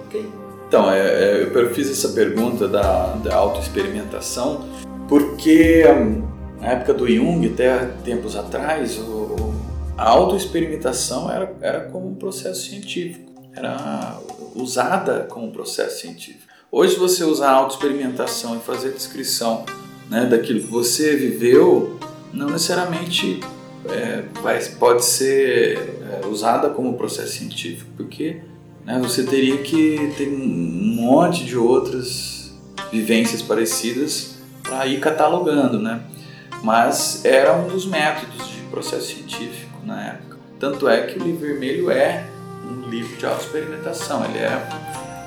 ok. Então, é, é, eu fiz essa pergunta da, da autoexperimentação porque hum, na época do Jung, até tempos atrás, o, a autoexperimentação era, era como um processo científico, era usada como processo científico. Hoje, você usar autoexperimentação e fazer descrição né, daquilo que você viveu, não necessariamente é, vai, pode ser é, usada como processo científico, porque né, você teria que ter um monte de outras vivências parecidas para ir catalogando, né? Mas era um dos métodos de processo científico na época. Tanto é que o livro vermelho é um livro de autoexperimentação. Ele é,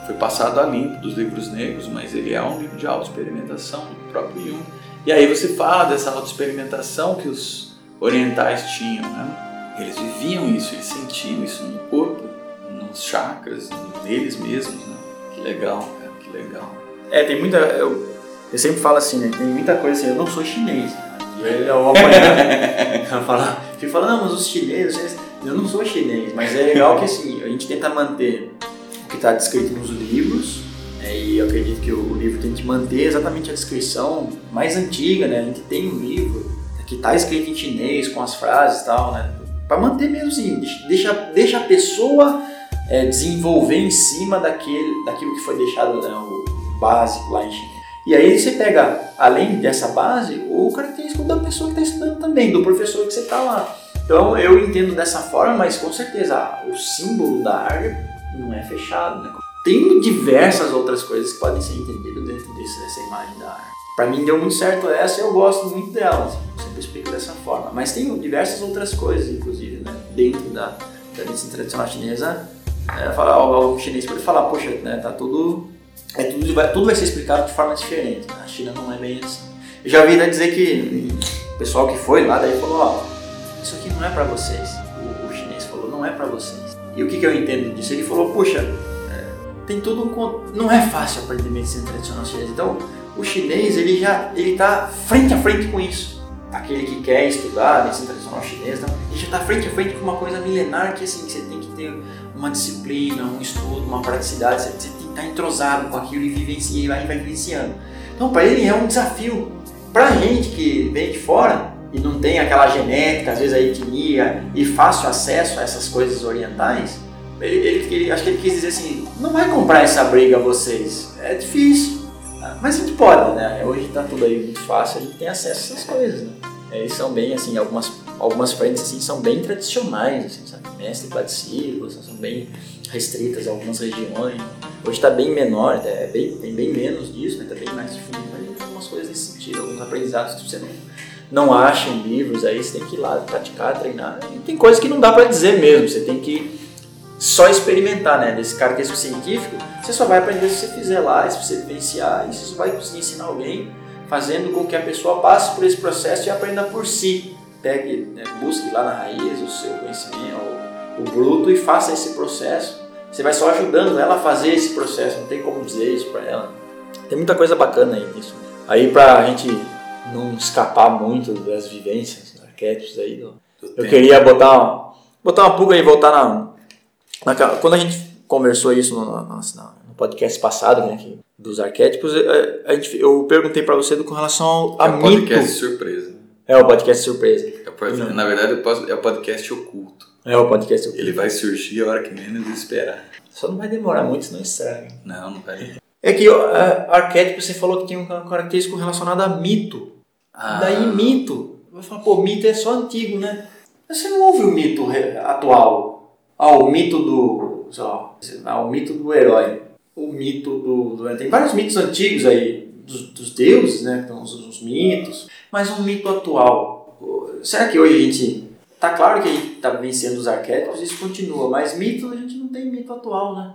foi passado a limpo dos livros negros, mas ele é um livro de autoexperimentação do próprio Jung. E aí você fala dessa autoexperimentação que os orientais tinham, né? Eles viviam isso, eles sentiam isso no corpo, nos chakras, neles mesmos, né? Que legal, cara, que legal. É, tem muita. Eu, eu sempre falo assim, né? Tem muita coisa assim, eu não sou chinês. E aí eu apanhar. falar, fico falando, não, mas os chineses, eu não sou chinês, mas é legal que assim, a gente tenta manter o que está descrito nos livros, né, e eu acredito que o livro tem que manter exatamente a descrição mais antiga, né? A gente tem um livro que está escrito em chinês com as frases e tal, né? Para manter mesmo assim, deixa, deixa a pessoa é, desenvolver em cima daquele, daquilo que foi deixado, né, o básico lá em chinês. E aí você pega, além dessa base, o característico da pessoa que está estudando também, do professor que você está lá. Então eu entendo dessa forma, mas com certeza o símbolo da área não é fechado, né? Tem diversas outras coisas que podem ser entendidas dentro dessa imagem da área. Para mim deu muito certo essa e eu gosto muito dela, assim, sempre explico dessa forma. Mas tem diversas outras coisas, inclusive, né? dentro da, da medicina chinesa. É, o, o chinês pode falar, poxa, né, tá tudo, é, tudo, vai, tudo vai ser explicado de forma diferente. Né? A China não é bem assim. Eu já ouvi né, dizer que o pessoal que foi lá daí falou, ó, isso aqui não é para vocês. O, o, chinês falou, não é para vocês. E o que, que eu entendo disso? Ele falou, puxa, é, tem tudo um... Não é fácil aprender medicina tradicional chinesa. Então, o chinês, ele já ele tá frente a frente com isso. Aquele que quer estudar medicina tradicional chinesa, ele já está frente a frente com uma coisa milenar que assim, você tem que ter uma disciplina, um estudo, uma praticidade, você, tem que estar entrosado com aquilo e vivenciar, vai vivenciando. Então, para ele é um desafio. Para a gente que vem de fora, e não tem aquela genética, às vezes a etnia e fácil acesso a essas coisas orientais, ele, ele, ele, acho que ele quis dizer assim, não vai comprar essa briga vocês, é difícil, mas a gente pode, né? Hoje está tudo aí muito fácil, a gente tem acesso a essas coisas, né? Eles são bem, assim, algumas, algumas frentes, assim, são bem tradicionais, assim, sabe? Mestre e são bem restritas a algumas regiões. Hoje está bem menor, é bem, tem bem menos disso, né? Está bem mais difundido, mas algumas coisas nesse sentido, alguns aprendizados que você não não acha em livros, aí você tem que ir lá praticar, treinar. E tem coisas que não dá para dizer mesmo, você tem que só experimentar, né? Desse cara que é científico, você só vai aprender se você fizer lá, se você vivenciar, e você vai conseguir ensinar alguém fazendo com que a pessoa passe por esse processo e aprenda por si. Pegue, né, busque lá na raiz o seu conhecimento, o, o bruto, e faça esse processo. Você vai só ajudando ela a fazer esse processo, não tem como dizer isso para ela. Tem muita coisa bacana aí nisso. Aí pra gente não escapar muito das vivências, dos arquétipos aí. Do, eu queria botar, botar uma pulga e voltar na, na, Quando a gente conversou isso no, no, no podcast passado, né, que, dos arquétipos, a, é, a gente, eu perguntei para você com relação ao, a é o podcast surpresa. É o podcast surpresa. É, na verdade, é o podcast oculto. É o podcast oculto. Ele vai surgir a hora que menos esperar. Só não vai demorar muito, senão estraga. Não, não vai. É que o arquétipo você falou que tem uma característica relacionada a mito. Ah. Daí mito. Vai falar, pô, mito é só antigo, né? Mas você não ouve o mito atual. Ah, o mito do. Sei lá, ah, o mito do herói. O mito do. do tem vários mitos antigos aí, dos, dos deuses, né? Então, os, os mitos. Mas um mito atual. Será que hoje a gente. Tá claro que a gente tá vencendo os arquétipos, isso continua, mas mito a gente não tem mito atual, né?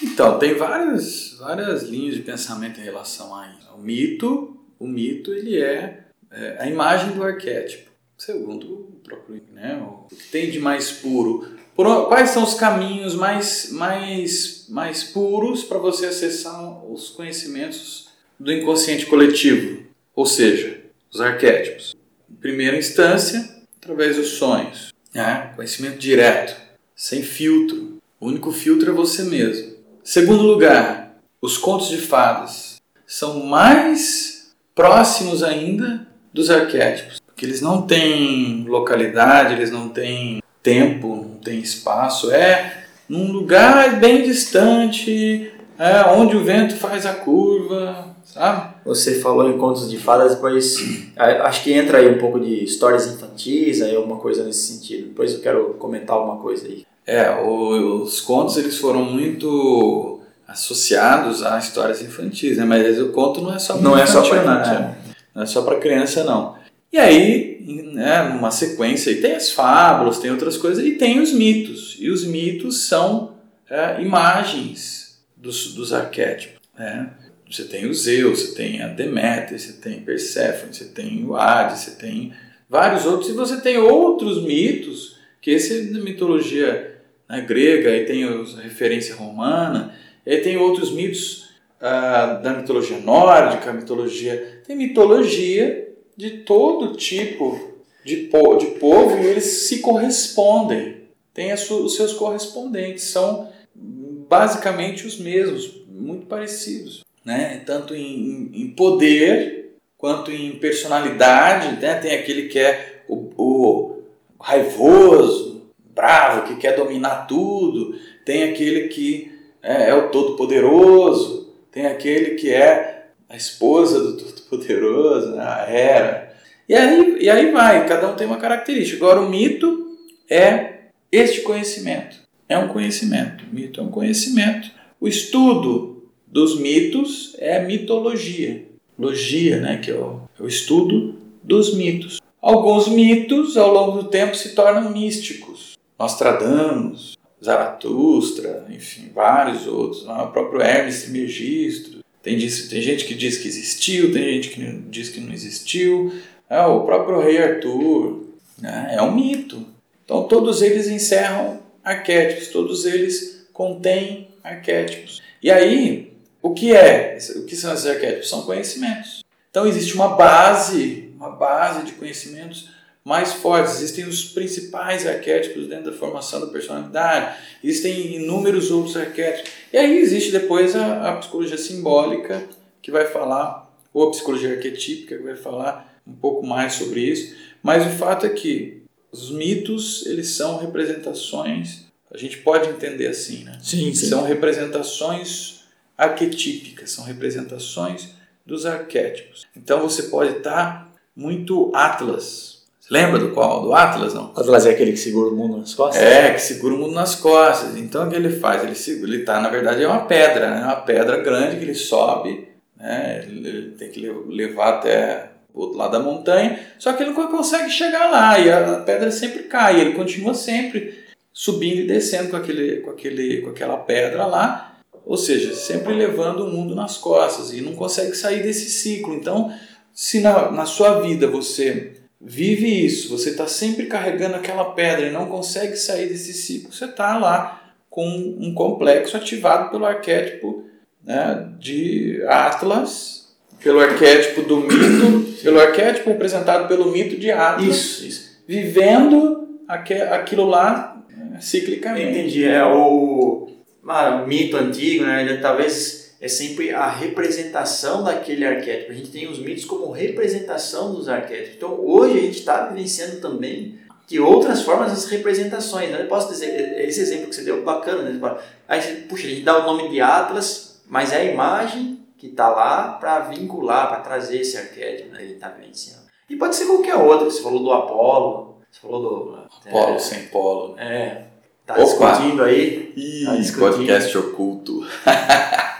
Então, tem várias, várias linhas de pensamento em relação a isso. O mito, o mito ele é, é a imagem do arquétipo, segundo o próprio, né, o que tem de mais puro. Por, quais são os caminhos mais, mais, mais puros para você acessar os conhecimentos do inconsciente coletivo? Ou seja, os arquétipos. Em primeira instância, através dos sonhos. Né? Conhecimento direto, sem filtro. O único filtro é você mesmo. Segundo lugar, os contos de fadas são mais próximos ainda dos arquétipos, porque eles não têm localidade, eles não têm tempo, não têm espaço, é num lugar bem distante, é onde o vento faz a curva, sabe? Você falou em contos de fadas, depois acho que entra aí um pouco de histórias infantis, aí alguma coisa nesse sentido. Depois eu quero comentar alguma coisa aí. É, os contos eles foram muito associados a histórias infantis, né? Mas o conto não é só não é só para né? não é só para criança não. E aí, né, numa sequência, tem as fábulas, tem outras coisas e tem os mitos. E os mitos são é, imagens dos, dos arquétipos. Né? Você tem o Zeus, você tem a Deméter, você tem Perséfone, você tem o Hades, você tem vários outros e você tem outros mitos que esse é da mitologia né, grega, e tem a referência romana, e tem outros mitos ah, da mitologia nórdica, mitologia. Tem mitologia de todo tipo de, po de povo e eles se correspondem. Tem os seus correspondentes, são basicamente os mesmos, muito parecidos. Né? Tanto em, em poder quanto em personalidade. Né? Tem aquele que é o, o raivoso, bravo, que quer dominar tudo, tem aquele que é, é o todo-poderoso, tem aquele que é a esposa do todo-poderoso, né, a Hera. E aí, e aí vai, cada um tem uma característica. Agora o mito é este conhecimento. É um conhecimento. O mito é um conhecimento. O estudo dos mitos é mitologia. Logia, né, que é o, é o estudo dos mitos. Alguns mitos, ao longo do tempo, se tornam místicos. Nostradamus, Zaratustra, enfim, vários outros. Né? O próprio Hermes Trismegisto. Tem, tem gente que diz que existiu, tem gente que diz que não existiu. É, o próprio Rei Arthur. Né? É um mito. Então, todos eles encerram arquétipos, todos eles contêm arquétipos. E aí, o que é? O que são esses arquétipos? São conhecimentos. Então, existe uma base, uma base de conhecimentos mais fortes. Existem os principais arquétipos dentro da formação da personalidade, existem inúmeros outros arquétipos. E aí existe depois a, a psicologia simbólica, que vai falar, ou a psicologia arquetípica, que vai falar um pouco mais sobre isso. Mas o fato é que os mitos, eles são representações, a gente pode entender assim, né? Sim, sim. São representações arquetípicas, são representações dos arquétipos. Então você pode estar muito Atlas, Lembra do qual? Do Atlas, não? Atlas é aquele que segura o mundo nas costas? É, que segura o mundo nas costas. Então o que ele faz? Ele, segura, ele tá, na verdade, é uma pedra, né? Uma pedra grande que ele sobe, né? Ele tem que levar até o outro lado da montanha, só que ele não consegue chegar lá e a pedra sempre cai. Ele continua sempre subindo e descendo com, aquele, com, aquele, com aquela pedra lá, ou seja, sempre levando o mundo nas costas e não consegue sair desse ciclo. Então, se na, na sua vida você vive isso, você está sempre carregando aquela pedra e não consegue sair desse ciclo, você está lá com um complexo ativado pelo arquétipo né, de Atlas, pelo arquétipo do mito, pelo arquétipo representado pelo mito de Atlas, isso, isso. vivendo aquilo lá né, ciclicamente. Entendi, é o, o mito antigo, né, talvez é sempre a representação daquele arquétipo. A gente tem os mitos como representação dos arquétipos. Então, hoje a gente está vivenciando também de outras formas as representações. Né? Eu posso dizer, esse exemplo que você deu, bacana. Né? Aí, puxa, a gente dá o nome de Atlas, mas é a imagem que está lá para vincular, para trazer esse arquétipo né? que ele está vivenciando. E pode ser qualquer outro. Você falou do Apolo, você falou do... Apolo é, sem polo. É, tá Opa. discutindo aí. Ih, tá discutindo. podcast oculto.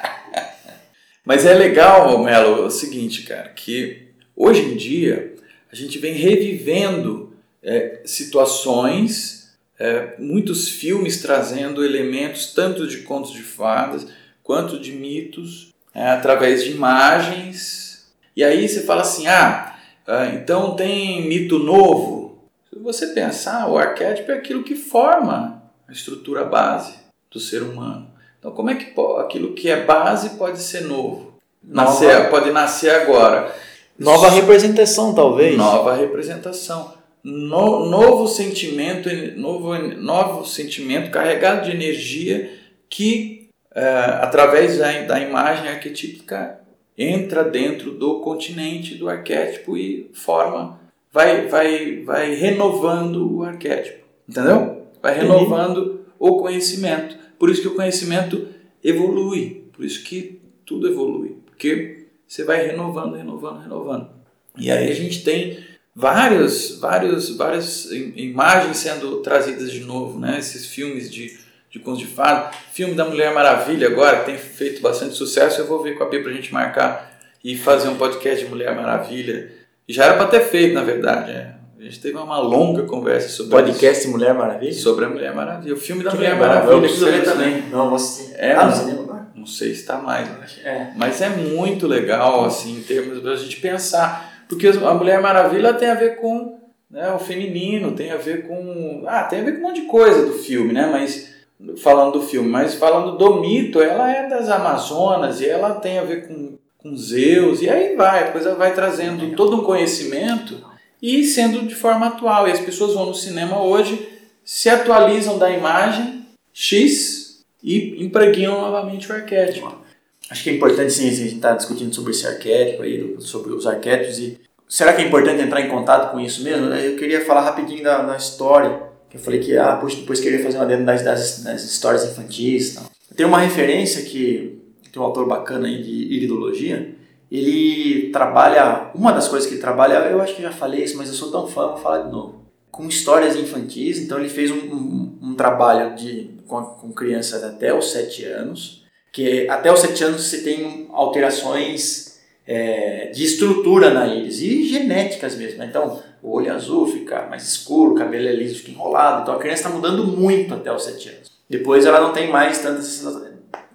Mas é legal, Melo, é o seguinte, cara, que hoje em dia a gente vem revivendo é, situações, é, muitos filmes trazendo elementos tanto de contos de fadas quanto de mitos, é, através de imagens. E aí você fala assim: ah, ah, então tem mito novo. Se você pensar, o arquétipo é aquilo que forma a estrutura base do ser humano. Então, como é que aquilo que é base pode ser novo? Nascer, nova, pode nascer agora. Nova representação, talvez. Nova representação. No, novo sentimento, novo, novo sentimento carregado de energia que, é, através da, da imagem arquetípica, entra dentro do continente do arquétipo e forma, vai, vai, vai renovando o arquétipo. Entendeu? Vai renovando o conhecimento. Por isso que o conhecimento evolui, por isso que tudo evolui, porque você vai renovando, renovando, renovando. E aí a gente tem vários, vários, várias imagens sendo trazidas de novo, né? Esses filmes de, de contos de fada, filme da Mulher Maravilha agora, que tem feito bastante sucesso, eu vou ver com a Bia pra gente marcar e fazer um podcast de Mulher Maravilha. Já era para ter feito, na verdade, é. A gente teve uma longa conversa sobre podcast isso. Mulher Maravilha. Sobre a Mulher Maravilha, o filme da que Mulher legal. Maravilha. Eu preciso ver também. Não, você. É, tá no cinema agora? Não sei se está mais. É. Mas é muito legal assim em termos de a gente pensar, porque a Mulher Maravilha tem a ver com né, o feminino, tem a ver com ah, tem a ver com um monte de coisa do filme, né? Mas falando do filme, mas falando do mito, ela é das Amazonas e ela tem a ver com com Zeus e aí vai, a coisa vai trazendo todo um conhecimento e sendo de forma atual. E as pessoas vão no cinema hoje, se atualizam da imagem X e impregnam novamente o arquétipo. Acho que é importante sim, a gente está discutindo sobre esse arquétipo aí, sobre os arquétipos e será que é importante entrar em contato com isso mesmo? Eu queria falar rapidinho da, da história, que eu falei que, ah, poxa, depois queria fazer uma dentro das, das, das histórias infantis. Tem uma referência que tem um autor bacana aí de iridologia, ele trabalha, uma das coisas que ele trabalha, eu acho que já falei isso, mas eu sou tão fã, vou falar de novo. com histórias infantis, então ele fez um, um, um trabalho de, com, com crianças até os 7 anos, que até os 7 anos você tem alterações é, de estrutura na íris e genéticas mesmo. Né? Então, o olho azul fica mais escuro, o cabelo é liso, fica enrolado. Então, a criança está mudando muito até os 7 anos. Depois, ela não tem mais tantas.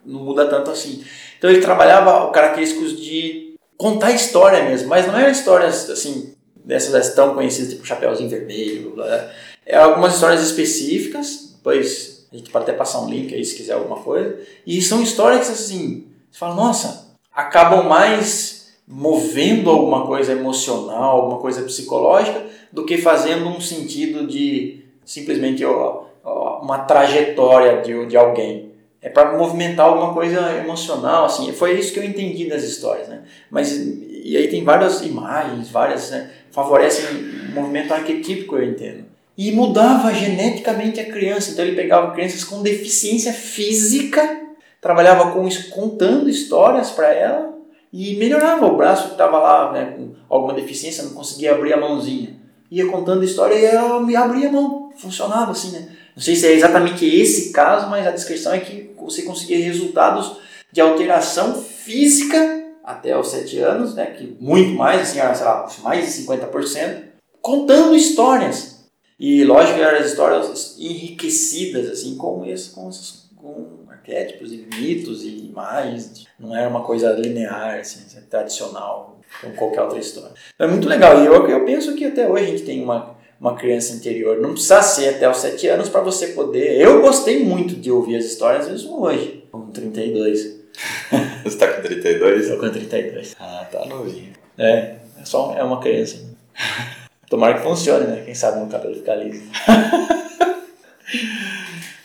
não muda tanto assim. Então, ele trabalhava característicos de contar história mesmo, mas não eram histórias assim, dessas tão conhecidas, tipo Chapeuzinho Vermelho. Blá, é algumas histórias específicas, depois a gente pode até passar um link aí se quiser alguma coisa. E são histórias assim, você fala, nossa, acabam mais movendo alguma coisa emocional, alguma coisa psicológica, do que fazendo um sentido de simplesmente ó, ó, uma trajetória de, de alguém. É para movimentar alguma coisa emocional, assim. Foi isso que eu entendi das histórias, né? Mas e aí tem várias imagens, várias né? favorecem um movimento arquetípico, eu entendo. E mudava geneticamente a criança. Então ele pegava crianças com deficiência física, trabalhava com contando histórias para ela e melhorava o braço que estava lá né, com alguma deficiência, não conseguia abrir a mãozinha. Ia contando história e ela me abria a mão, funcionava assim, né? Não sei se é exatamente esse caso, mas a descrição é que você conseguia resultados de alteração física até os 7 anos, né, que muito mais, assim, sei lá, mais de 50%, contando histórias. E lógico eram histórias enriquecidas, assim, com, esse, com, essas, com arquétipos e mitos e imagens. Não era uma coisa linear, assim, tradicional, como qualquer outra história. Então, é muito legal. E eu, eu penso que até hoje a gente tem uma, uma criança interior. Não precisa ser até os 7 anos para você poder. Eu gostei muito de ouvir as histórias, mesmo hoje, com 32. você tá com 32? Tô com 32. Ah, tá novinho. É, é só é uma criança. Tomara que funcione, né? Quem sabe meu cabelo ficar liso.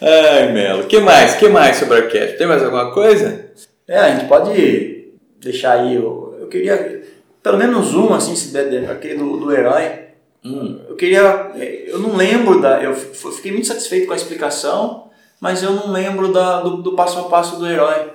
Ai, Melo. que mais? que mais sobre arquétipo? Tem mais alguma coisa? É, a gente pode deixar aí. Eu, eu queria, pelo menos um, assim, se der, aquele do, do herói. Hum. Eu queria. Eu não lembro da. Eu fiquei muito satisfeito com a explicação, mas eu não lembro da, do, do passo a passo do herói.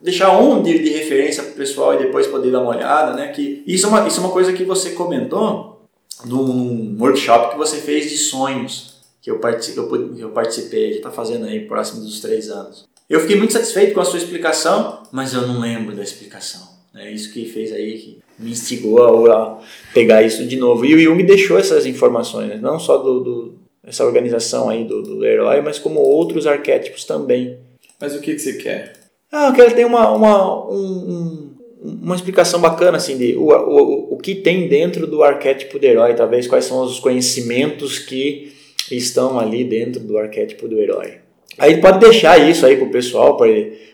Deixar um de, de referência para o pessoal e depois poder dar uma olhada, né? Que isso é uma, isso é uma coisa que você comentou num workshop que você fez de sonhos que eu, participei, eu participei, que está fazendo aí próximo dos três anos. Eu fiquei muito satisfeito com a sua explicação, mas eu não lembro da explicação. É isso que fez aí, que me instigou a, pegar isso de novo. E o Jung deixou essas informações, né? não só do, do, essa organização aí do, do herói, mas como outros arquétipos também. Mas o que, que você quer? Ah, eu quero ter uma, uma, um, uma explicação bacana assim de o, o, o que tem dentro do arquétipo do herói, talvez quais são os conhecimentos que estão ali dentro do arquétipo do herói. Aí pode deixar isso aí pro pessoal pra,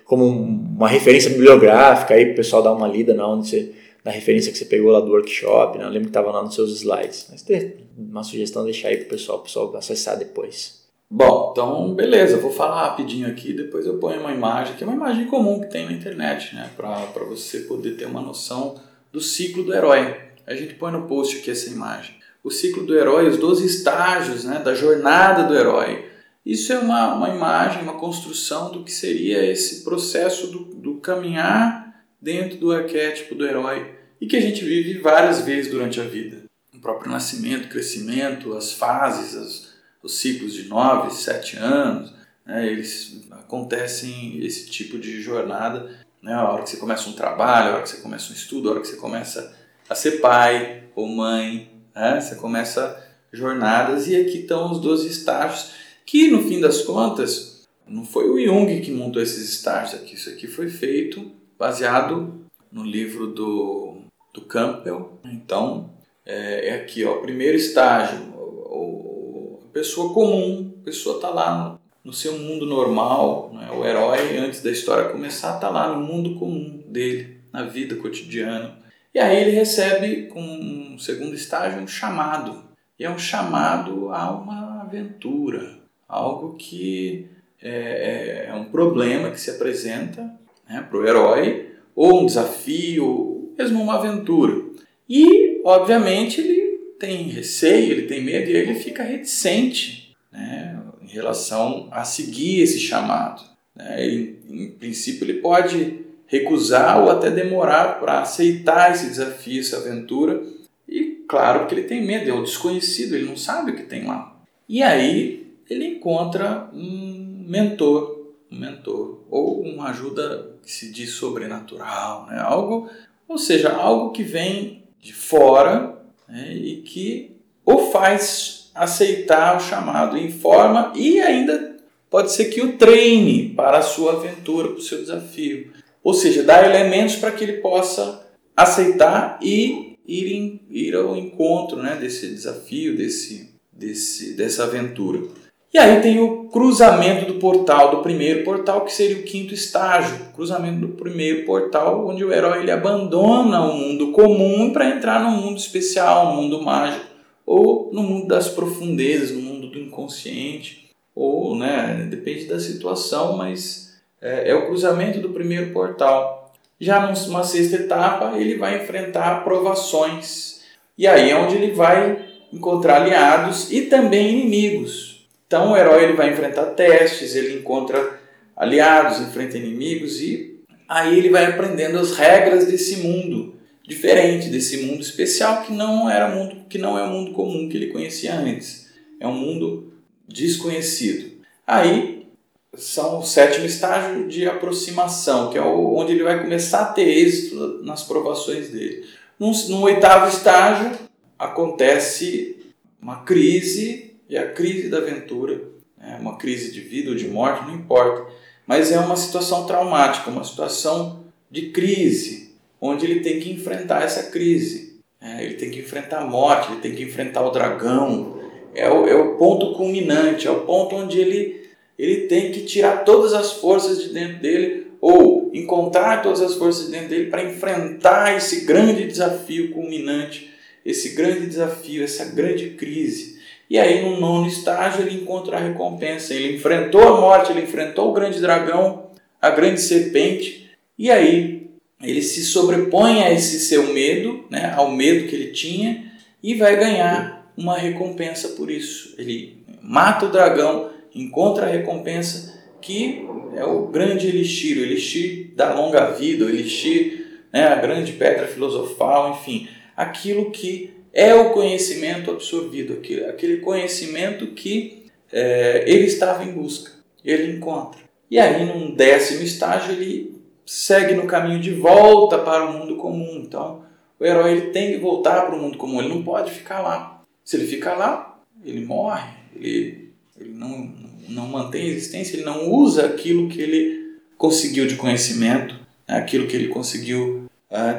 como uma referência bibliográfica aí pro pessoal dar uma lida na onde você, na referência que você pegou lá do workshop, né? Eu lembro que estava lá nos seus slides. Mas tem uma sugestão deixar aí pro pessoal, pro pessoal acessar depois. Bom, então beleza, vou falar rapidinho aqui, depois eu ponho uma imagem, que é uma imagem comum que tem na internet, né? Para você poder ter uma noção do ciclo do herói. A gente põe no post aqui essa imagem o ciclo do herói, os 12 estágios né, da jornada do herói. Isso é uma, uma imagem, uma construção do que seria esse processo do, do caminhar dentro do arquétipo do herói e que a gente vive várias vezes durante a vida. O próprio nascimento, crescimento, as fases, as, os ciclos de 9, 7 anos, né, eles acontecem esse tipo de jornada. Né, a hora que você começa um trabalho, a hora que você começa um estudo, a hora que você começa a ser pai ou mãe, né? Você começa jornadas e aqui estão os 12 estágios, que no fim das contas não foi o Jung que montou esses estágios aqui, isso aqui foi feito baseado no livro do, do Campbell. Então é, é aqui, ó, primeiro estágio, o, o, a pessoa comum, a pessoa está lá no, no, seu mundo normal, né? o herói antes da história começar está lá no mundo comum dele, na vida cotidiana. E aí ele recebe, com um segundo estágio, um chamado. E é um chamado a uma aventura, algo que é, é, é um problema que se apresenta né, para o herói, ou um desafio, mesmo uma aventura. E, obviamente, ele tem receio, ele tem medo e ele fica reticente né, em relação a seguir esse chamado. Né? Ele, em princípio, ele pode recusar ou até demorar para aceitar esse desafio, essa aventura. E claro, porque ele tem medo, é o desconhecido, ele não sabe o que tem lá. E aí ele encontra um mentor, um mentor, ou uma ajuda que se diz sobrenatural, né? algo, ou seja, algo que vem de fora né? e que o faz aceitar o chamado, informa e ainda pode ser que o treine para a sua aventura, para o seu desafio. Ou seja, dá elementos para que ele possa aceitar e ir, em, ir ao encontro né, desse desafio, desse, desse, dessa aventura. E aí tem o cruzamento do portal, do primeiro portal, que seria o quinto estágio, cruzamento do primeiro portal, onde o herói ele abandona o mundo comum para entrar no mundo especial, no mundo mágico, ou no mundo das profundezas, no mundo do inconsciente, ou, né, depende da situação, mas é, é o cruzamento do primeiro portal. Já numa sexta etapa, ele vai enfrentar provações, e aí é onde ele vai encontrar aliados e também inimigos então o herói ele vai enfrentar testes, ele encontra aliados, enfrenta inimigos e aí ele vai aprendendo as regras desse mundo diferente, desse mundo especial que não era mundo que não é o mundo comum que ele conhecia antes. É um mundo desconhecido. Aí são o sétimo estágio de aproximação, que é onde ele vai começar a ter êxito nas provações dele. No, no oitavo estágio acontece uma crise e a crise da aventura, é uma crise de vida ou de morte, não importa, mas é uma situação traumática, uma situação de crise, onde ele tem que enfrentar essa crise. É, ele tem que enfrentar a morte, ele tem que enfrentar o dragão. É o, é o ponto culminante, é o ponto onde ele, ele tem que tirar todas as forças de dentro dele ou encontrar todas as forças de dentro dele para enfrentar esse grande desafio culminante, esse grande desafio, essa grande crise. E aí, no nono estágio, ele encontra a recompensa. Ele enfrentou a morte, ele enfrentou o grande dragão, a grande serpente, e aí ele se sobrepõe a esse seu medo, né, ao medo que ele tinha, e vai ganhar uma recompensa por isso. Ele mata o dragão, encontra a recompensa, que é o grande elixir, o elixir da longa vida, o elixir, né, a grande pedra filosofal, enfim, aquilo que é o conhecimento absorvido, aquele, aquele conhecimento que é, ele estava em busca, ele encontra. E aí, num décimo estágio, ele segue no caminho de volta para o mundo comum. Então, o herói ele tem que voltar para o mundo comum, ele não pode ficar lá. Se ele ficar lá, ele morre, ele, ele não, não mantém a existência, ele não usa aquilo que ele conseguiu de conhecimento, né, aquilo que ele conseguiu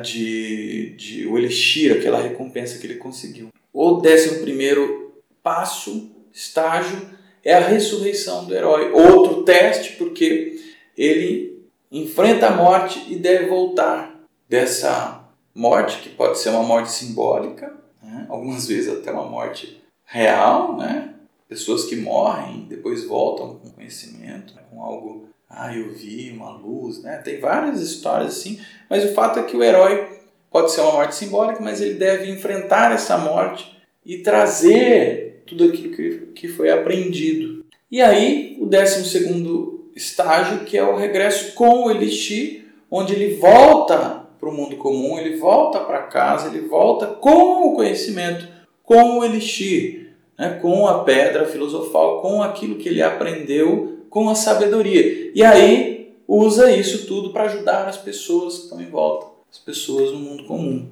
de, de o elixir, aquela recompensa que ele conseguiu. O décimo primeiro passo, estágio, é a ressurreição do herói. Outro teste, porque ele enfrenta a morte e deve voltar dessa morte, que pode ser uma morte simbólica, né? algumas vezes até uma morte real, né? pessoas que morrem depois voltam com conhecimento, né? com algo ah, eu vi uma luz, né? Tem várias histórias assim, mas o fato é que o herói pode ser uma morte simbólica, mas ele deve enfrentar essa morte e trazer tudo aquilo que, que foi aprendido. E aí, o décimo segundo estágio, que é o regresso com o Elixir, onde ele volta para o mundo comum, ele volta para casa, ele volta com o conhecimento, com o Elixir, né? com a pedra filosofal, com aquilo que ele aprendeu com a sabedoria. E aí usa isso tudo para ajudar as pessoas que estão em volta, as pessoas no mundo comum.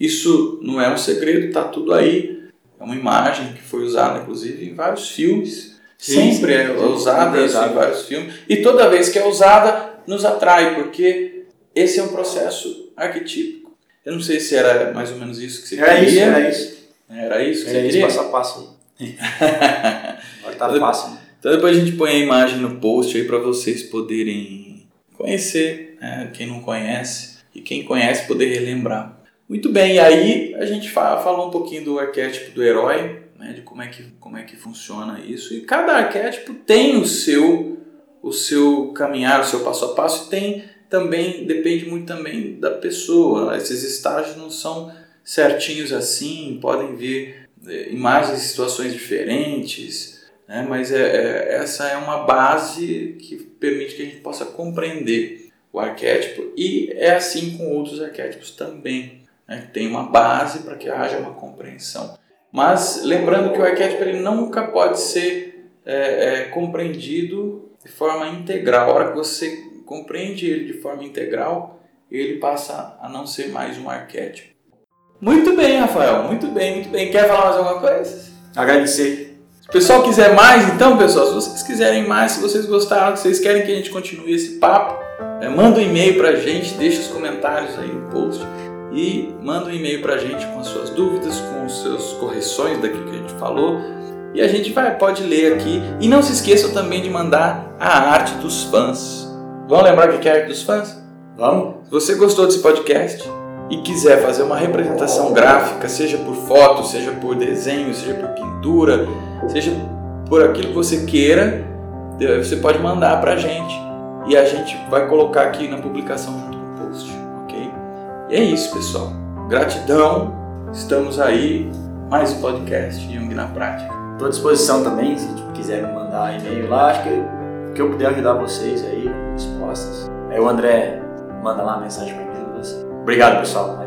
Isso não é um segredo, está tudo aí. É uma imagem que foi usada, inclusive, em vários filmes. Sim, Sempre é usada é em vários filmes. E toda vez que é usada, nos atrai, porque esse é um processo arquetípico. Eu não sei se era mais ou menos isso que você era queria. Isso, era isso. Era isso que era você isso, queria? passo a passo. Agora tá fácil. Então depois a gente põe a imagem no post aí para vocês poderem conhecer, né? quem não conhece e quem conhece poder relembrar. Muito bem, aí a gente falou um pouquinho do arquétipo do herói, né? de como é, que, como é que funciona isso. E cada arquétipo tem o seu, o seu caminhar, o seu passo a passo e tem também, depende muito também da pessoa. Esses estágios não são certinhos assim, podem vir eh, imagens e situações diferentes, né? mas é, é, essa é uma base que permite que a gente possa compreender o arquétipo e é assim com outros arquétipos também. né? tem uma base para que haja uma compreensão. Mas lembrando que o arquétipo ele nunca pode ser é, é, compreendido de forma integral. A hora que você compreende ele de forma integral, ele passa a não ser mais um arquétipo. Muito bem, Rafael, muito bem, muito bem. Quer falar mais alguma coisa? Agradecer. Se o pessoal quiser mais, então, pessoal, se vocês quiserem mais, se vocês gostaram, se vocês querem que a gente continue esse papo, é, manda um e-mail pra gente, deixa os comentários aí no post e manda um e-mail pra gente com as suas dúvidas, com as suas correções daquilo que a gente falou e a gente vai, pode ler aqui. E não se esqueçam também de mandar a arte dos fãs. Vamos lembrar o que é a arte dos fãs? Vamos? Se você gostou desse podcast e quiser fazer uma representação gráfica, seja por foto, seja por desenho, seja por pintura, seja por aquilo que você queira, você pode mandar pra gente e a gente vai colocar aqui na publicação junto com o post, ok? E é isso, pessoal. Gratidão, estamos aí, mais um podcast Jung na Prática. Estou à disposição também, se quiser me mandar e-mail lá, acho que, que eu puder ajudar vocês aí respostas. Aí o André manda lá a mensagem para. Obrigado, pessoal,